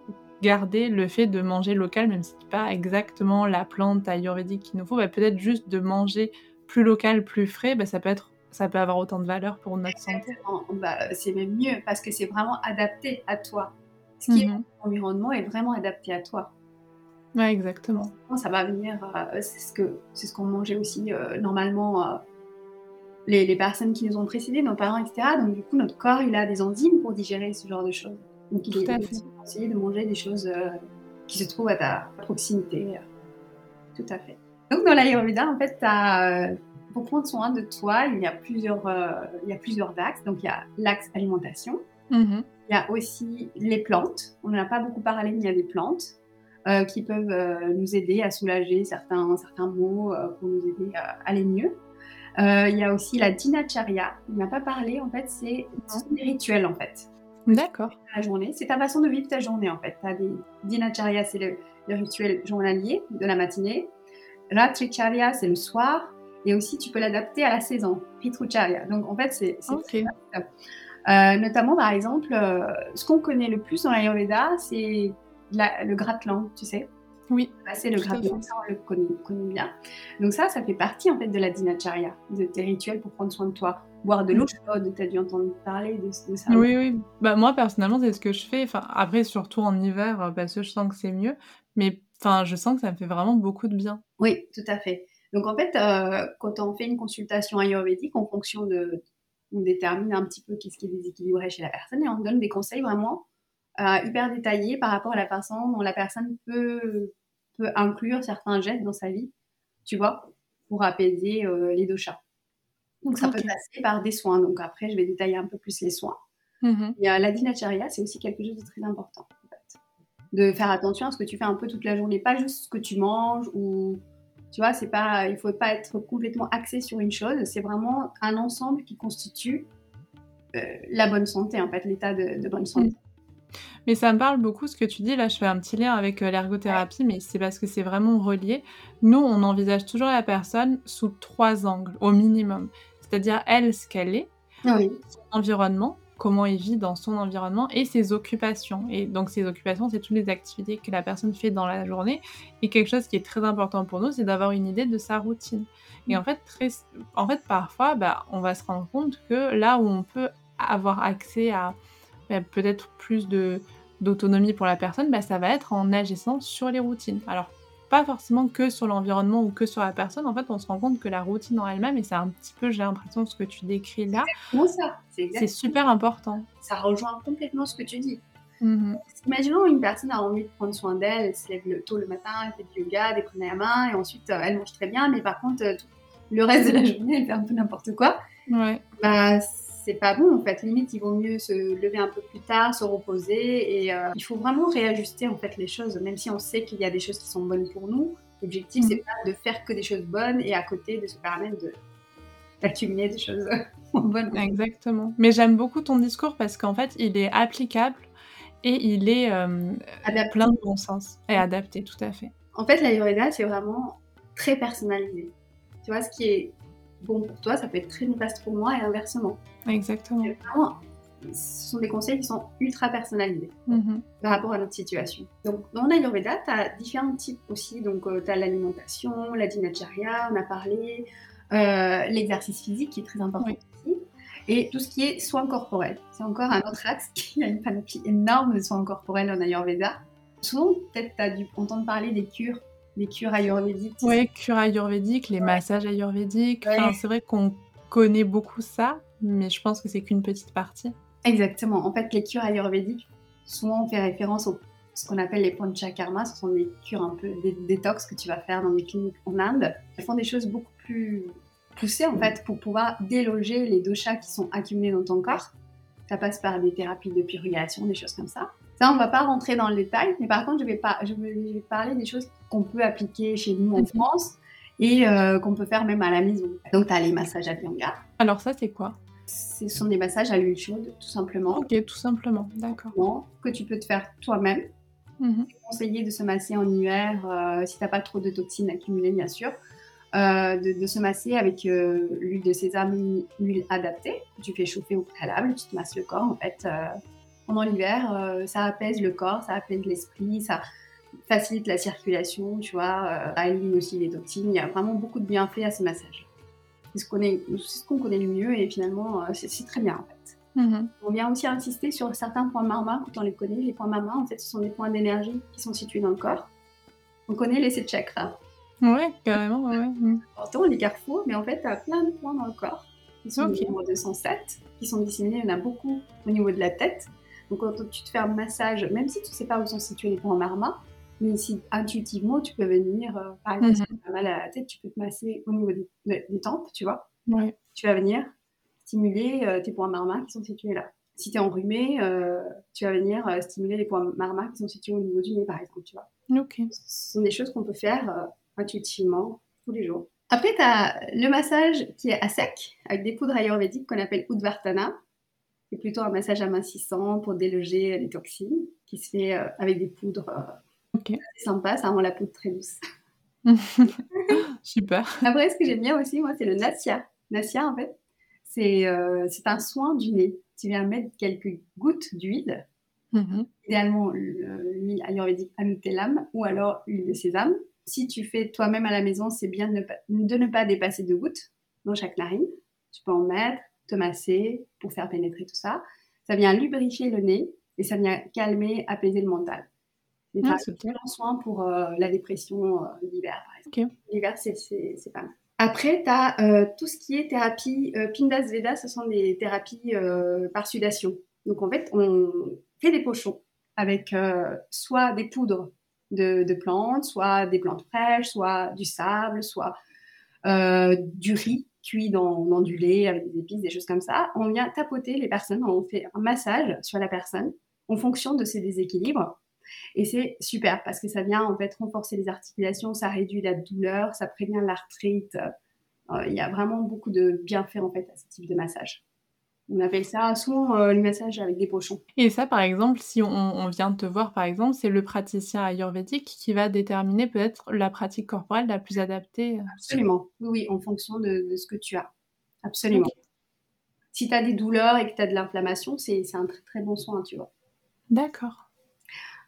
garder le fait de manger local, même si c'est pas exactement la plante ayurvédique qu'il nous faut, bah, peut-être juste de manger plus local, plus frais, bah, ça peut être ça peut avoir autant de valeur pour notre santé. Bah, c'est même mieux parce que c'est vraiment adapté à toi. Ce qui est mhm. environnement est vraiment adapté à toi. Ouais, exactement. Ça va venir, euh, c'est ce que c'est ce qu'on mangeait aussi euh, normalement euh, les, les, personnes qui nous ont précédés, nos parents, etc. Donc du coup, notre corps, il a des enzymes pour digérer ce genre de choses. Donc il est conseillé de manger des choses euh, qui se trouvent à ta proximité. Tout à fait. Donc dans l'Ayurveda, en fait, as, euh, pour prendre soin de toi, il y a plusieurs, euh, il y a plusieurs axes. Donc il y a l'axe alimentation. Mm-hmm. Il y a aussi les plantes. On n'en a pas beaucoup parlé, mais il y a des plantes qui peuvent nous aider à soulager certains, certains maux, pour nous aider à aller mieux. il y a aussi la dinacharya. On n'a pas parlé, en fait, c'est des rituels, en fait. D'accord. La journée, c'est ta façon de vivre ta journée en fait. As des dinacharya, c'est le, rituel journalier de la matinée. Ratricharya, c'est le soir. Et aussi, tu peux l'adapter à la saison. Pitrucharya. Donc en fait, c'est okay. euh, notamment, par exemple, euh, ce qu'on connaît le plus dans l'Ayurveda, c'est le gratte-langue, tu sais. Oui. C'est le gratte-langue, ça on le connaît, connaît, bien. Donc ça, ça fait partie en fait de la dinacharya, de tes rituels pour prendre soin de toi boire de l'eau chaude. Tu as dû entendre parler de, ça. Oui, oui. Bah, moi, personnellement, c'est ce que je fais. Enfin, après, surtout en hiver, euh, parce que je sens que c'est mieux. Mais enfin, je sens que ça me fait vraiment beaucoup de bien. Oui, tout à fait. Donc, en fait, euh, quand on fait une consultation ayurvédique, en fonction de. On détermine un petit peu qu'est-ce qui est déséquilibré chez la personne et on donne des conseils vraiment euh, hyper détaillés par rapport à la façon dont la personne peut, peut inclure certains gestes dans sa vie, tu vois, pour apaiser les doshas. Donc ça peut passer par des soins. Donc après, je vais détailler un peu plus les soins. Mm-hmm. Et la dinacharya, c'est aussi quelque chose de très important. De faire attention à ce que tu fais un peu toute la journée, pas juste ce que tu manges ou tu vois, c'est pas, il faut pas être complètement axé sur une chose. C'est vraiment un ensemble qui constitue euh, la bonne santé, en fait, l'état de, bonne santé. Mm. Mais ça me parle beaucoup ce que tu dis. Là, je fais un petit lien avec euh, l'ergothérapie, mais c'est parce que c'est vraiment relié. Nous, on envisage toujours la personne sous trois angles, au minimum c'est-à-dire elle, ce qu'elle est, son environnement, comment elle vit dans son environnement et ses occupations. Et donc ses occupations, c'est toutes les activités que la personne fait dans la journée. Et quelque chose qui est très important pour nous, c'est d'avoir une idée de sa routine. Et en fait, très, en fait parfois, bah, on va se rendre compte que là où on peut avoir accès à bah, peut-être plus de d'autonomie pour la personne, bah, ça va être en agissant sur les routines. Alors pas forcément que sur l'environnement ou que sur la personne. En fait, on se rend compte que la routine en elle-même, et c'est un petit peu, j'ai l'impression, ce que tu décris là, c'est super important. Ça rejoint complètement ce que tu dis. Mm-hmm. Imaginons une personne a envie de prendre soin d'elle, elle se lève tôt le matin, elle fait du yoga, des main et ensuite euh, elle mange très bien, mais par contre, euh, le reste de la (laughs) journée, elle fait un peu n'importe quoi. Ouais. Bah, c'est pas bon en fait. Limite, il vaut mieux se lever un peu plus tard, se reposer et euh, il faut vraiment réajuster en fait les choses, même si on sait qu'il y a des choses qui sont bonnes pour nous. L'objectif, c'est mm. pas de faire que des choses bonnes et à côté de se permettre de d'accumuler des choses (laughs) bonnes. Exactement. Mais j'aime beaucoup ton discours parce qu'en fait, il est applicable et il est euh, plein de bon sens et adapté, tout à fait. En fait, l'Ayurveda, c'est vraiment très personnalisé. Tu vois, ce qui est bon pour toi, ça peut être très néfaste pour moi et inversement. Exactement. ce sont des conseils qui sont ultra personnalisés mm-hmm. par rapport à notre situation. Donc, dans l'Ayurveda, tu as différents types aussi. Donc, euh, tu as l'alimentation, la dinacharya, on a parlé, euh, l'exercice physique qui est très important aussi. Et tout ce qui est soins corporels. C'est encore un autre axe (laughs) qui a une panoplie énorme de soins corporels en Ayurveda. Souvent, peut-être tu as dû entendre parler des cures, des cures ayurvédiques. Oui, cures ayurvédiques, les massages ayurvédiques. c'est vrai qu'on connaît beaucoup ça, mais je pense que c'est qu'une petite partie. Exactement. En fait, les cures ayurvédiques, souvent on fait référence au ce qu'on appelle les panchakarma, ce sont des cures un peu des détox que tu vas faire dans des cliniques en Inde. Elles font des choses beaucoup plus poussées en fait pour pouvoir déloger les doshas qui sont accumulés dans ton corps. Ça passe par des thérapies de purgation, des choses comme ça. Ça, on va pas rentrer dans le détail, mais par contre, je vais, pas, je vais parler des choses qu'on peut appliquer chez nous en. France et euh, qu'on peut faire même à la maison. Donc, tu as les massages à Vyanga. Alors ça, c'est quoi? Ce sont des massages à l'huile chaude, tout simplement. Ok, tout simplement, d'accord. Que tu peux te faire toi-même. Mhm. C'est conseillé de se masser en hiver euh, si tu n'as pas trop de toxines accumulées, bien sûr. Euh, de, se masser avec l'huile de sésame, une huile adaptée. Tu fais chauffer au préalable, tu te masses le corps en fait pendant l'hiver, euh, ça apaise le corps, ça apaise l'esprit, ça facilite la circulation, tu vois, euh, ça élimine aussi les toxines. Il y a vraiment beaucoup de bienfaits à ce massage. C'est ce qu'on connaît le mieux et finalement, euh, c'est très bien en fait. Mm-hmm. On vient aussi insister sur certains points marma quand on les connaît. Les points marma, en fait, ce sont des points d'énergie qui sont situés dans le corps. On connaît les sept chakras. Ouais, carrément, ouais. Mm. Pourtant, les carrefours, mais en fait, tu as plein de points dans le corps. Ils sont au nombre 207, qui sont disséminés. Il y en a beaucoup au niveau de la tête. Donc quand tu te fais un massage, même si tu ne sais pas où sont situés les points marma, mais si intuitivement tu peux venir, euh, par exemple, si tu as mal à la tête, tu peux te masser au niveau des, tempes, tu vois. Tu vas venir stimuler euh, tes points marma qui sont situés là. Si tu es enrhumé, euh, tu vas venir stimuler les points marma qui sont situés au niveau du nez, par exemple, tu vois. Ok. Ce sont des choses qu'on peut faire intuitivement tous les jours. Après, tu as le massage qui est à sec, avec des poudres ayurvédiques qu'on appelle Udvartana. C'est plutôt un massage amincissant pour déloger les toxines qui se fait avec des poudres. Euh, ok. C'est sympa, ça rend la poudre très douce. (laughs) Super. Après, ce que j'aime bien aussi, moi, c'est le Nasya. Nasya, en fait, c'est euh, un soin du nez. Tu viens mettre quelques gouttes d'huile, mm-hmm. idéalement l'huile ayurvédique Anutelam ou alors l'huile de sésame. Si tu fais toi-même à la maison, c'est bien de ne, pas, de ne pas dépasser deux gouttes dans chaque narine. Tu peux en mettre, te masser pour faire pénétrer tout ça. Ça vient lubrifier le nez et ça vient calmer, apaiser le mental. C'est un soin pour euh, la dépression euh, l'hiver, par exemple. L'hiver, c'est pas mal. Après, tu as euh, tout ce qui est thérapie Pindas Veda, ce sont des thérapies par sudation. Donc en fait, on fait des pochons avec soit des poudres de, de, plantes, soit des plantes fraîches, soit du sable, soit du riz cuit dans, du lait avec des épices, des choses comme ça. On vient tapoter les personnes, on fait un massage sur la personne en fonction de ses déséquilibres. Et c'est super parce que ça vient en fait renforcer les articulations, ça réduit la douleur, ça prévient l'arthrite. Euh, il y a vraiment beaucoup de bienfaits en fait à ce type de massage. On appelle ça souvent euh, le massage avec des pochons. Et ça, par exemple, si on, vient te voir, par exemple, c'est le praticien ayurvédique qui va déterminer peut-être la pratique corporelle la plus adaptée. Euh, Absolument, oui, en fonction de, ce que tu as. Absolument. Si tu as des douleurs et que tu as de l'inflammation, c'est un très, très bon soin, tu vois. D'accord.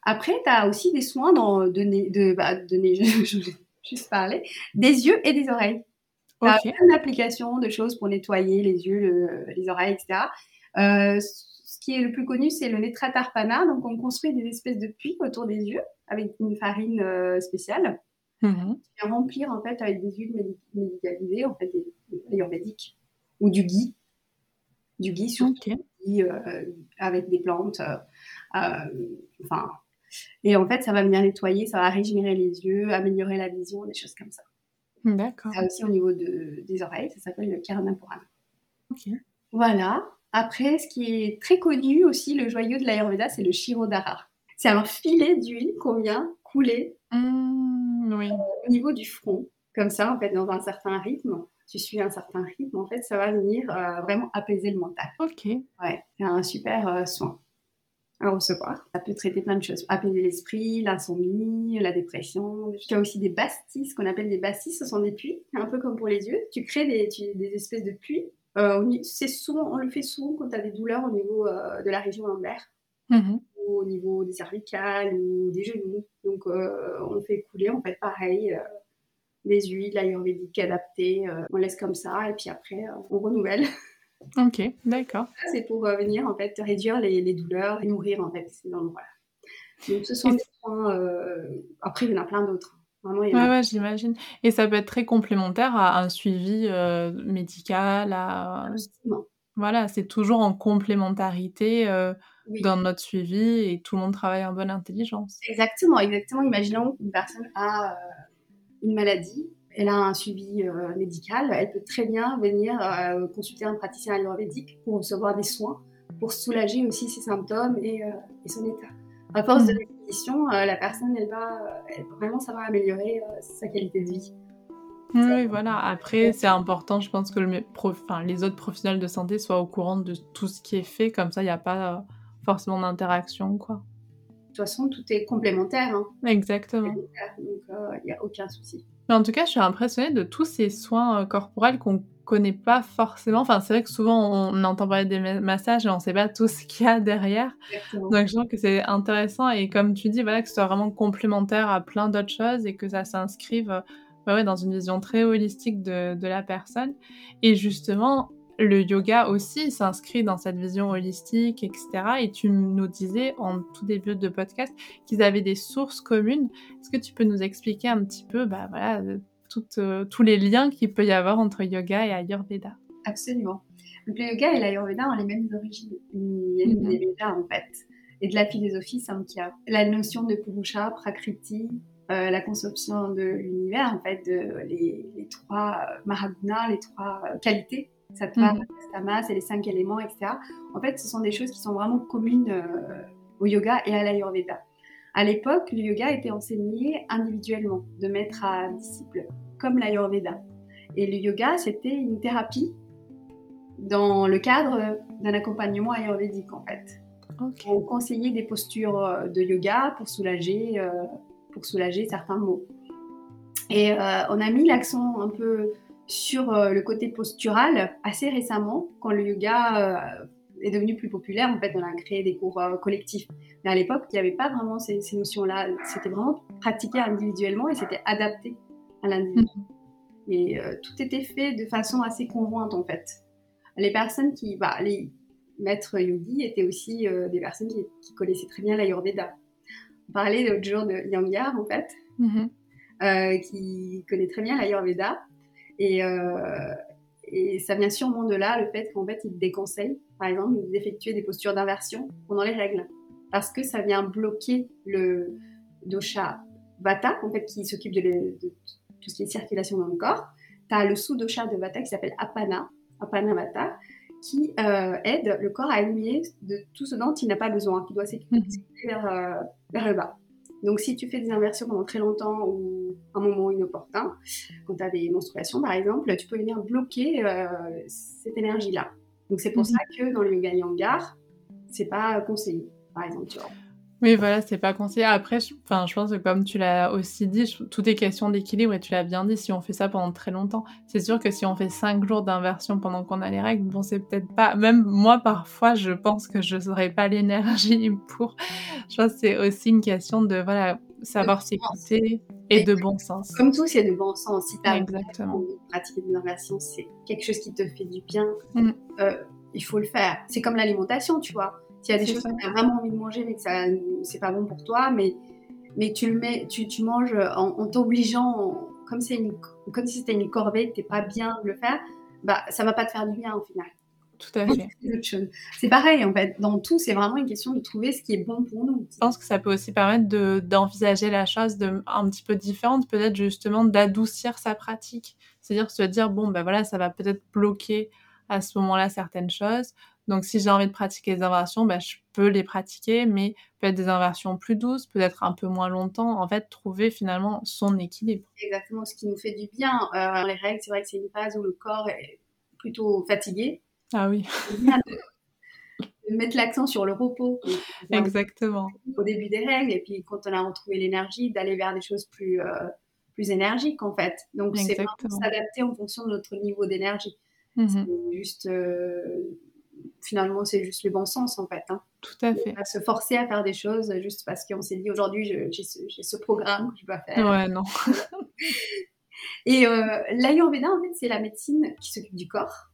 Après, tu as aussi des soins dans, de, nez, de, bah, de nez, (laughs) je, vais juste parler, des yeux et des oreilles. Okay. plein d'applications, de choses pour nettoyer les yeux, les oreilles, etc. Euh, ce qui est le plus connu, c'est le netratarpana. Donc, on construit des espèces de puits autour des yeux avec une farine euh, spéciale. Mmh. Et remplir en fait avec des huiles médicalisées, en fait, ayurvédiques ou du ghee. Du ghee surtout. Euh, avec des plantes. enfin. Et en fait, ça va venir nettoyer, ça va régénérer les yeux, améliorer la vision, des choses comme ça. D'accord. Ça aussi au niveau de, des oreilles, ça s'appelle le Karnapurana. Ok. Voilà. Après, ce qui est très connu aussi, le joyau de l'Ayurveda, c'est le Shirodhara. C'est un filet d'huile qu'on vient couler mmh, oui. au niveau du front. Comme ça, en fait, dans un certain rythme, tu suis un certain rythme, en fait, ça va venir euh, vraiment apaiser le mental. Ok. Ouais, c'est un super euh, soin à recevoir. Ça peut traiter plein de choses. Apaiser l'esprit, l'insomnie, la dépression. Il y a aussi des bastis, ce qu'on appelle des bastis. Ce sont des puits, un peu comme pour les yeux. Tu crées des, des espèces de puits. Euh, c'est souvent, on le fait souvent quand tu as des douleurs au niveau euh, de la région lombaire. Mm-hmm. Ou au niveau des cervicales ou des genoux. Donc, euh, on fait couler, on fait pareil. des huiles ayurvédiques adaptées. on laisse comme ça et puis après, on renouvelle. (laughs) Ok, d'accord. C'est pour venir en fait réduire les, les douleurs et nourrir en fait ces endroits-là. Donc ce sont des soins. après, il y en a plein d'autres. Ouais, ouais, j'imagine. Et ça peut être très complémentaire à un suivi médical, à... Voilà, c'est toujours en complémentarité dans notre suivi et tout le monde travaille en bonne intelligence. Exactement, exactement. Imaginons qu'une personne a une maladie, elle a un suivi médical, elle peut très bien venir consulter un praticien ayurvédique pour recevoir des soins, pour soulager aussi ses symptômes et, et son état. À force de mmh. répétition, la personne, elle va, vraiment, va améliorer sa qualité de vie. Oui, voilà. Après, c'est important, je pense que le enfin, les autres professionnels de santé soient au courant de tout ce qui est fait, comme ça, il n'y a pas euh, forcément d'interaction, quoi. De toute façon, tout est complémentaire. Hein. Exactement. Donc, il n'y a aucun souci. Mais en tout cas, je suis impressionnée de tous ces soins euh, corporels qu'on connaît pas forcément. Enfin, c'est vrai que souvent on entend parler des massages et on sait pas tout ce qu'il y a derrière. Exactement. Donc je pense que c'est intéressant et comme tu dis, voilà, que ce soit vraiment complémentaire à plein d'autres choses et que ça s'inscrive euh, ouais, dans une vision très holistique de, de, la personne. Et justement, le yoga aussi s'inscrit dans cette vision holistique, etc. Et tu nous disais en tout début de podcast qu'ils avaient des sources communes. Est-ce que tu peux nous expliquer un petit peu, bah voilà, euh, tous les liens qu'il peut y avoir entre yoga et Ayurveda? Absolument. Donc, le yoga et l'Ayurveda ont les mêmes origines. Il y a mm -hmm. en fait. Et de la philosophie samkhya. La notion de Purusha, Prakriti, euh, la conception de l'univers, en fait, de, les, trois Mahagunas, les trois euh, qualités, Sattva, Tamas et les cinq éléments, etc. En fait, ce sont des choses qui sont vraiment communes euh, au yoga et à l'Ayurveda. À l'époque, le yoga était enseigné individuellement, de maître à disciple, comme l'Ayurveda. Et le yoga, c'était une thérapie dans le cadre d'un accompagnement ayurvédique, en fait. On conseillait des postures de yoga pour soulager pour soulager certains maux. Et euh, on a mis l'accent un peu sur euh, le côté postural assez récemment, quand le yoga euh, est devenu plus populaire. En fait, on a créé des cours collectifs. Mais à l'époque, il n'y avait pas vraiment ces, notions-là. C'était vraiment pratiqué individuellement et c'était adapté à l'individu. Mm-hmm. Et tout était fait de façon assez conjointe, en fait. Les personnes qui, bah, les maîtres yogis étaient aussi des personnes qui, qui connaissaient très bien l'Ayurveda parlait l'autre jour de Yangar, en fait, mhm. euh, qui connaît très bien l'Ayurveda. Et, euh, et ça vient sûrement de là, le fait qu'en fait, il déconseille, par exemple, d'effectuer des postures d'inversion pendant les règles. Parce que ça vient bloquer le dosha Vata, en fait, qui s'occupe de, tout ce qui est circulation dans le corps. Tu as le sous-dosha de Vata qui s'appelle Apana, Apana Vata, qui euh, aide le corps à éliminer de tout ce dont il n'a pas besoin, qui doit s'équilibrer vers, euh, vers, le bas. Donc, si tu fais des inversions pendant très longtemps ou un moment inopportun, quand tu as des menstruations par exemple, tu peux venir bloquer euh, cette énergie-là. Donc, c'est pour mhm. ça que dans le yoga yangar, c'est pas conseillé, par exemple. Tu vois. Oui, voilà, c'est pas conseillé. Après, je, je pense que comme tu l'as aussi dit, tout est question d'équilibre et tu l'as bien dit, si on fait ça pendant très longtemps, c'est sûr que si on fait cinq jours d'inversion pendant qu'on a les règles, bon, c'est peut-être pas. Même moi, parfois, je pense que je n'aurais pas l'énergie (laughs) pour. Je pense que c'est aussi une question de voilà, savoir s'écouter et de bon sens. Comme tout, c'est de bon sens. Si tu as Exactement. pratiquer des inversions, c'est quelque chose qui te fait du bien, mm. euh, il faut le faire. C'est comme l'alimentation, tu vois s'il y a des choses que tu as vraiment envie de manger, mais que ça, c'est pas bon pour toi, mais, mais tu le mets, tu, tu manges en, t'obligeant, comme, c'est une, comme si c'était une corvée, que tu pas bien de le faire, bah, ça va pas te faire du bien au final. Tout à fait. (laughs) C'est pareil, en fait. Dans tout, c'est vraiment une question de trouver ce qui est bon pour nous. Je pense que ça peut aussi permettre de, d'envisager la chose de, un petit peu différente, peut-être justement d'adoucir sa pratique. C'est-à-dire se dire, bon, ben voilà, ça va peut-être bloquer à ce moment-là certaines choses. Donc, si j'ai envie de pratiquer les inversions, bah, je peux les pratiquer, mais peut-être des inversions plus douces, peut-être un peu moins longtemps. En fait, trouver finalement son équilibre. Exactement, ce qui nous fait du bien. Euh, les règles, c'est vrai que c'est une phase où le corps est plutôt fatigué. Ah oui. de (laughs) mettre l'accent sur le repos. Exactement. Au début des règles, et puis quand on a retrouvé l'énergie, d'aller vers des choses plus, euh, plus énergiques en fait. Donc, c'est s'adapter en fonction de notre niveau d'énergie. Mmh c'est juste. Euh, finalement, c'est juste le bon sens, en fait. Hein. Tout à fait. À se forcer à faire des choses juste parce qu'on s'est dit aujourd'hui, j'ai ce, programme que je dois faire. Ouais, non. (laughs) Et euh, l'Ayurveda, en fait, c'est la médecine qui s'occupe du corps.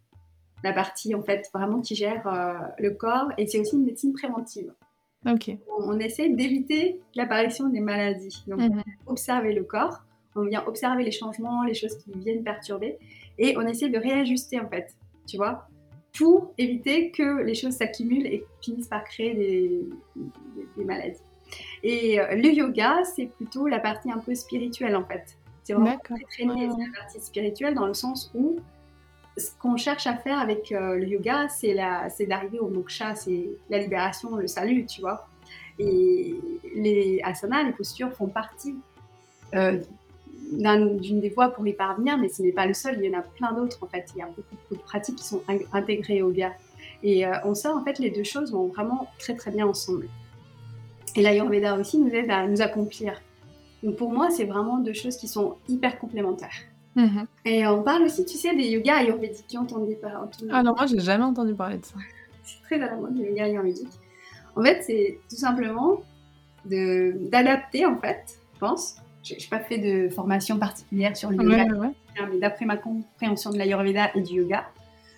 la partie en fait vraiment qui gère euh, le corps et c'est aussi une médecine préventive. Ok. On, essaie d'éviter l'apparition des maladies. Donc, Mhm. observer le corps, on vient observer les changements, les choses qui viennent perturber et on essaie de réajuster en fait, tu vois, pour éviter que les choses s'accumulent et finissent par créer des, des- des maladies. Et euh, le yoga, c'est plutôt la partie un peu spirituelle en fait. C'est vraiment très Ouais. la partie spirituelle dans le sens où ce qu'on cherche à faire avec euh, le yoga, c'est d'arriver au moksha, c'est la libération, le salut, tu vois. Et les asanas, les postures font partie euh, d'une des voies pour y parvenir, mais ce n'est pas le seul, il y en a plein d'autres en fait. Il y a beaucoup, beaucoup de pratiques qui sont in- intégrées au yoga. Et euh, on sort en fait, les deux choses vont vraiment très très bien ensemble. Et l'Ayurveda aussi nous aide à nous accomplir. Donc pour moi, c'est vraiment deux choses qui sont hyper complémentaires. Mhm. Et on parle aussi, tu sais, des yogas ayurvédiques qui ont entendu par entendu- Ah non, moi j'ai jamais entendu parler de ça. C'est très à la mode, le yoga ayurvédique. En fait, c'est tout simplement d'adapter, en fait, je pense. Je n'ai pas fait de formation particulière sur le yoga, Ouais, ouais, ouais. mais d'après ma compréhension de l'ayurveda et du yoga,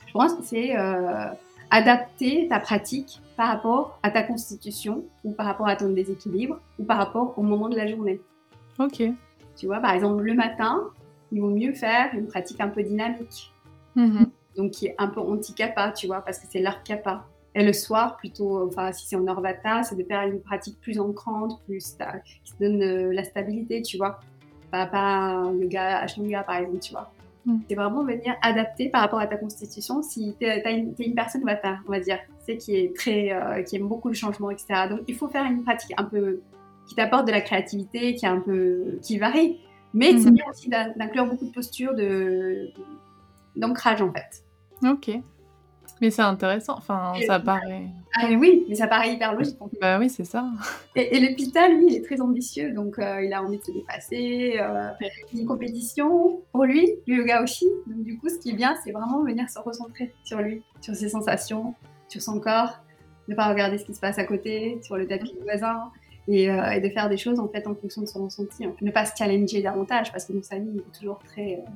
je pense que c'est euh, adapter ta pratique par rapport à ta constitution ou par rapport à ton déséquilibre ou par rapport au moment de la journée. Ok. Tu vois, par exemple, le matin, il vaut mieux faire une pratique un peu dynamique, Mhm. donc qui est un peu anti-kappa, tu vois, parce que c'est l'art kappa. Et le soir, plutôt, enfin, si c'est en Orvata, c'est de faire une pratique plus ancrante, plus qui te donne euh, la stabilité, tu vois. Pas, pas un yoga, Ashtanga, par exemple, tu vois. Mm. C'est vraiment venir adapter par rapport à ta constitution. Si tu es, une, t'es une personne Vata, on va dire, sais, qui est très, euh, qui aime beaucoup le changement, etc. Donc, il faut faire une pratique un peu qui t'apporte de la créativité, qui est un peu, qui varie. Mais c'est Mhm. bien aussi d'in- d'inclure beaucoup de postures de d'ancrage en fait. Ok. Mais c'est intéressant. Enfin, Et- ça paraît. Ah oui, mais ça paraît hyper logique. Bah oui, c'est ça. Et, et le Pita, lui, il est très ambitieux, donc euh, il a envie de se dépasser. Euh, une compétition pour lui, le yoga aussi. Donc du coup, ce qui est bien, c'est vraiment venir se recentrer sur lui, sur ses sensations, sur son corps, ne pas regarder ce qui se passe à côté, sur le tapis du voisin. Et, euh, et de faire des choses en fait en fonction de son ressenti. Ne pas se challenger davantage parce que dans sa vie, il est toujours très. Euh,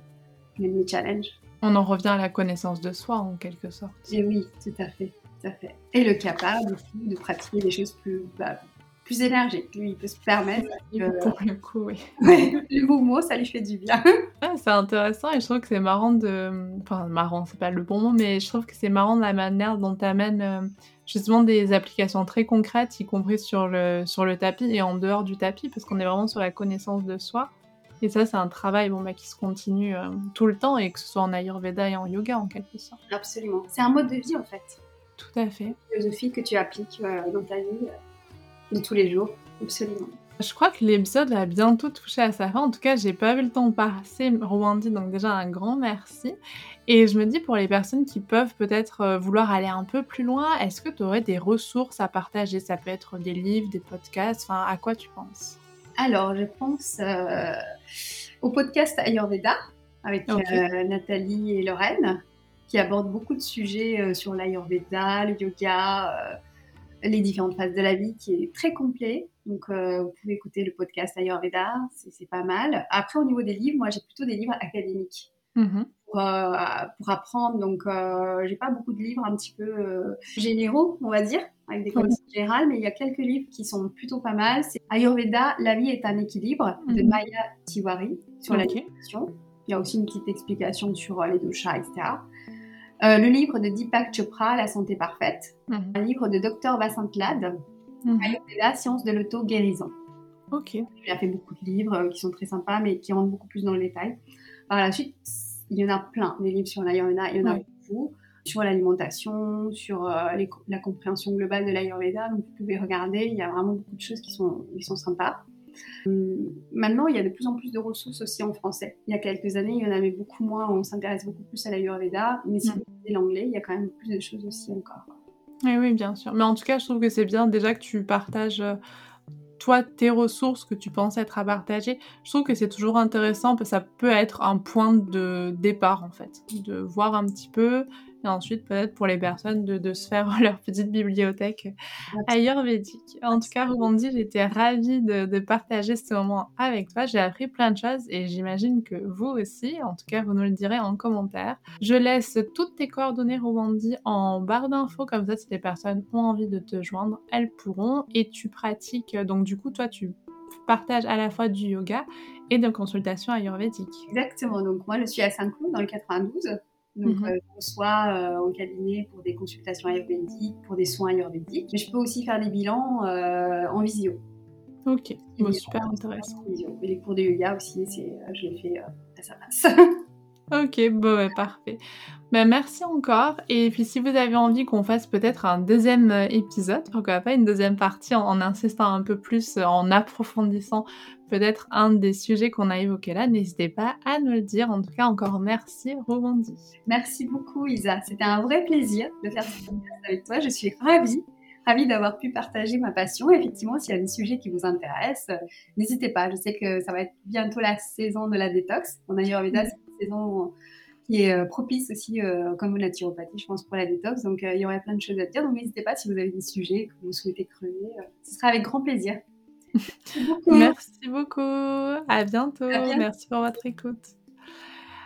il aime les challenges. On en revient à la connaissance de soi en quelque sorte. Et oui, tout à fait, tout à fait. Et le capable de pratiquer des choses plus, bah, plus énergiques. Lui, il peut se permettre. (laughs) Euh, Pour le coup, oui. (laughs) le beau mot, ça lui fait du bien. Ouais, (laughs) c'est intéressant et je trouve que c'est marrant de. Enfin, marrant, c'est pas le bon mot, mais je trouve que c'est marrant de la manière dont tu amènes justement des applications très concrètes, y compris sur le, sur le tapis et en dehors du tapis, parce qu'on est vraiment sur la connaissance de soi. Et ça, c'est un travail bon, bah, qui se continue euh, tout le temps, et que ce soit en Ayurveda et en yoga en quelque sorte. Absolument. C'est un mode de vie en fait. Tout à fait. Une philosophie que tu appliques euh, dans ta vie euh, de tous les jours. Absolument. Je crois que l'épisode va bientôt toucher à sa fin. En tout cas, j'ai pas vu le temps passer, Rwandi, donc déjà un grand merci. Et je me dis pour les personnes qui peuvent peut-être vouloir aller un peu plus loin, est-ce que tu aurais des ressources à partager? Ça peut être des livres, des podcasts, enfin à quoi tu penses? Alors, je pense euh, au podcast Ayurveda avec euh, Nathalie et Lorraine qui abordent beaucoup de sujets euh, sur l'Ayurveda, le yoga, les différentes phases de la vie qui est très complet. Donc, vous pouvez écouter le podcast Ayurveda, c'est c'est pas mal. Après, au niveau des livres, moi, j'ai plutôt des livres académiques. Mhm. Pour, euh, pour apprendre. Donc, euh, j'ai pas beaucoup de livres un petit peu euh, généraux, on va dire, avec des connaissances générales, mais il y a quelques livres qui sont plutôt pas mal. C'est Ayurveda, La vie est un équilibre de Mhm. Maya Tiwari sur Ok. l'alimentation. Il y a aussi une petite explication sur les doshas, etc. Euh, le livre de Deepak Chopra, La santé parfaite. Mhm. Un livre de Dr Vasant Lad, Mhm. Ayurveda, Science de l'auto-guérison. Ok. Il a fait beaucoup de livres qui sont très sympas, mais qui rentrent beaucoup plus dans le détail. Par la suite, il y en a plein, des livres sur l'Ayurveda, il y en a beaucoup, sur l'alimentation, sur euh, les- la compréhension globale de l'Ayurveda. Donc, vous pouvez regarder, il y a vraiment beaucoup de choses qui sont, qui sont sympas. Hum, Maintenant, il y a de plus en plus de ressources aussi en français. Il y a quelques années, il y en avait beaucoup moins, on s'intéresse beaucoup plus à l'Ayurveda, mais si Mm. vous lisez l'anglais, il y a quand même plus de choses aussi encore. Oui, oui, bien sûr. Mais en tout cas, je trouve que c'est bien déjà que tu partages, euh, tes ressources que tu penses être à partager. Je trouve que c'est toujours intéressant parce que ça peut être un point de départ, en fait. De voir un petit peu et ensuite peut-être pour les personnes de, se faire (laughs) leur petite bibliothèque ayurvédique. En tout cas, Rwandi, j'étais ravie de, partager ce moment avec toi. J'ai appris plein de choses et j'imagine que vous aussi. En tout cas, vous nous le direz en commentaire. Je laisse toutes tes coordonnées Rwandi en barre d'infos, comme ça, si les personnes ont envie de te joindre, elles pourront. Et tu pratiques, donc du coup, toi, tu partages à la fois du yoga et de consultations ayurvédiques. Exactement. Donc moi, je suis à Saint-Cloud dans le 92. Donc, mhm. euh, soit euh, au cabinet pour des consultations ayurvédiques, pour des soins ayurvédiques. Mais je peux aussi faire des bilans euh, en visio. Ok, super intéressant. Et les cours de yoga aussi, je les fais à sa place. (laughs) Ok, bon, parfait. Ben, merci encore. Et puis si vous avez envie qu'on fasse peut-être un deuxième euh, épisode, pourquoi pas une deuxième partie en, insistant un peu plus, euh, en approfondissant peut-être un des sujets qu'on a évoqués là, n'hésitez pas à nous le dire. En tout cas, encore merci, Robondi. Merci beaucoup, Isa. C'était un vrai plaisir de faire ce podcast avec toi. Je suis ravie ravie d'avoir pu partager ma passion. Effectivement, s'il y a des sujets qui vous intéressent, euh, n'hésitez pas. Je sais que ça va être bientôt la saison de la détox. En Ayurveda, c'est une saison qui est euh, propice aussi, euh, comme la naturopathie, je pense, pour la détox. Donc, il y aurait plein de choses à dire. Donc, n'hésitez pas si vous avez des sujets que vous souhaitez creuser. ce sera avec grand plaisir. Merci beaucoup. À bientôt. À bientôt. Merci pour votre écoute.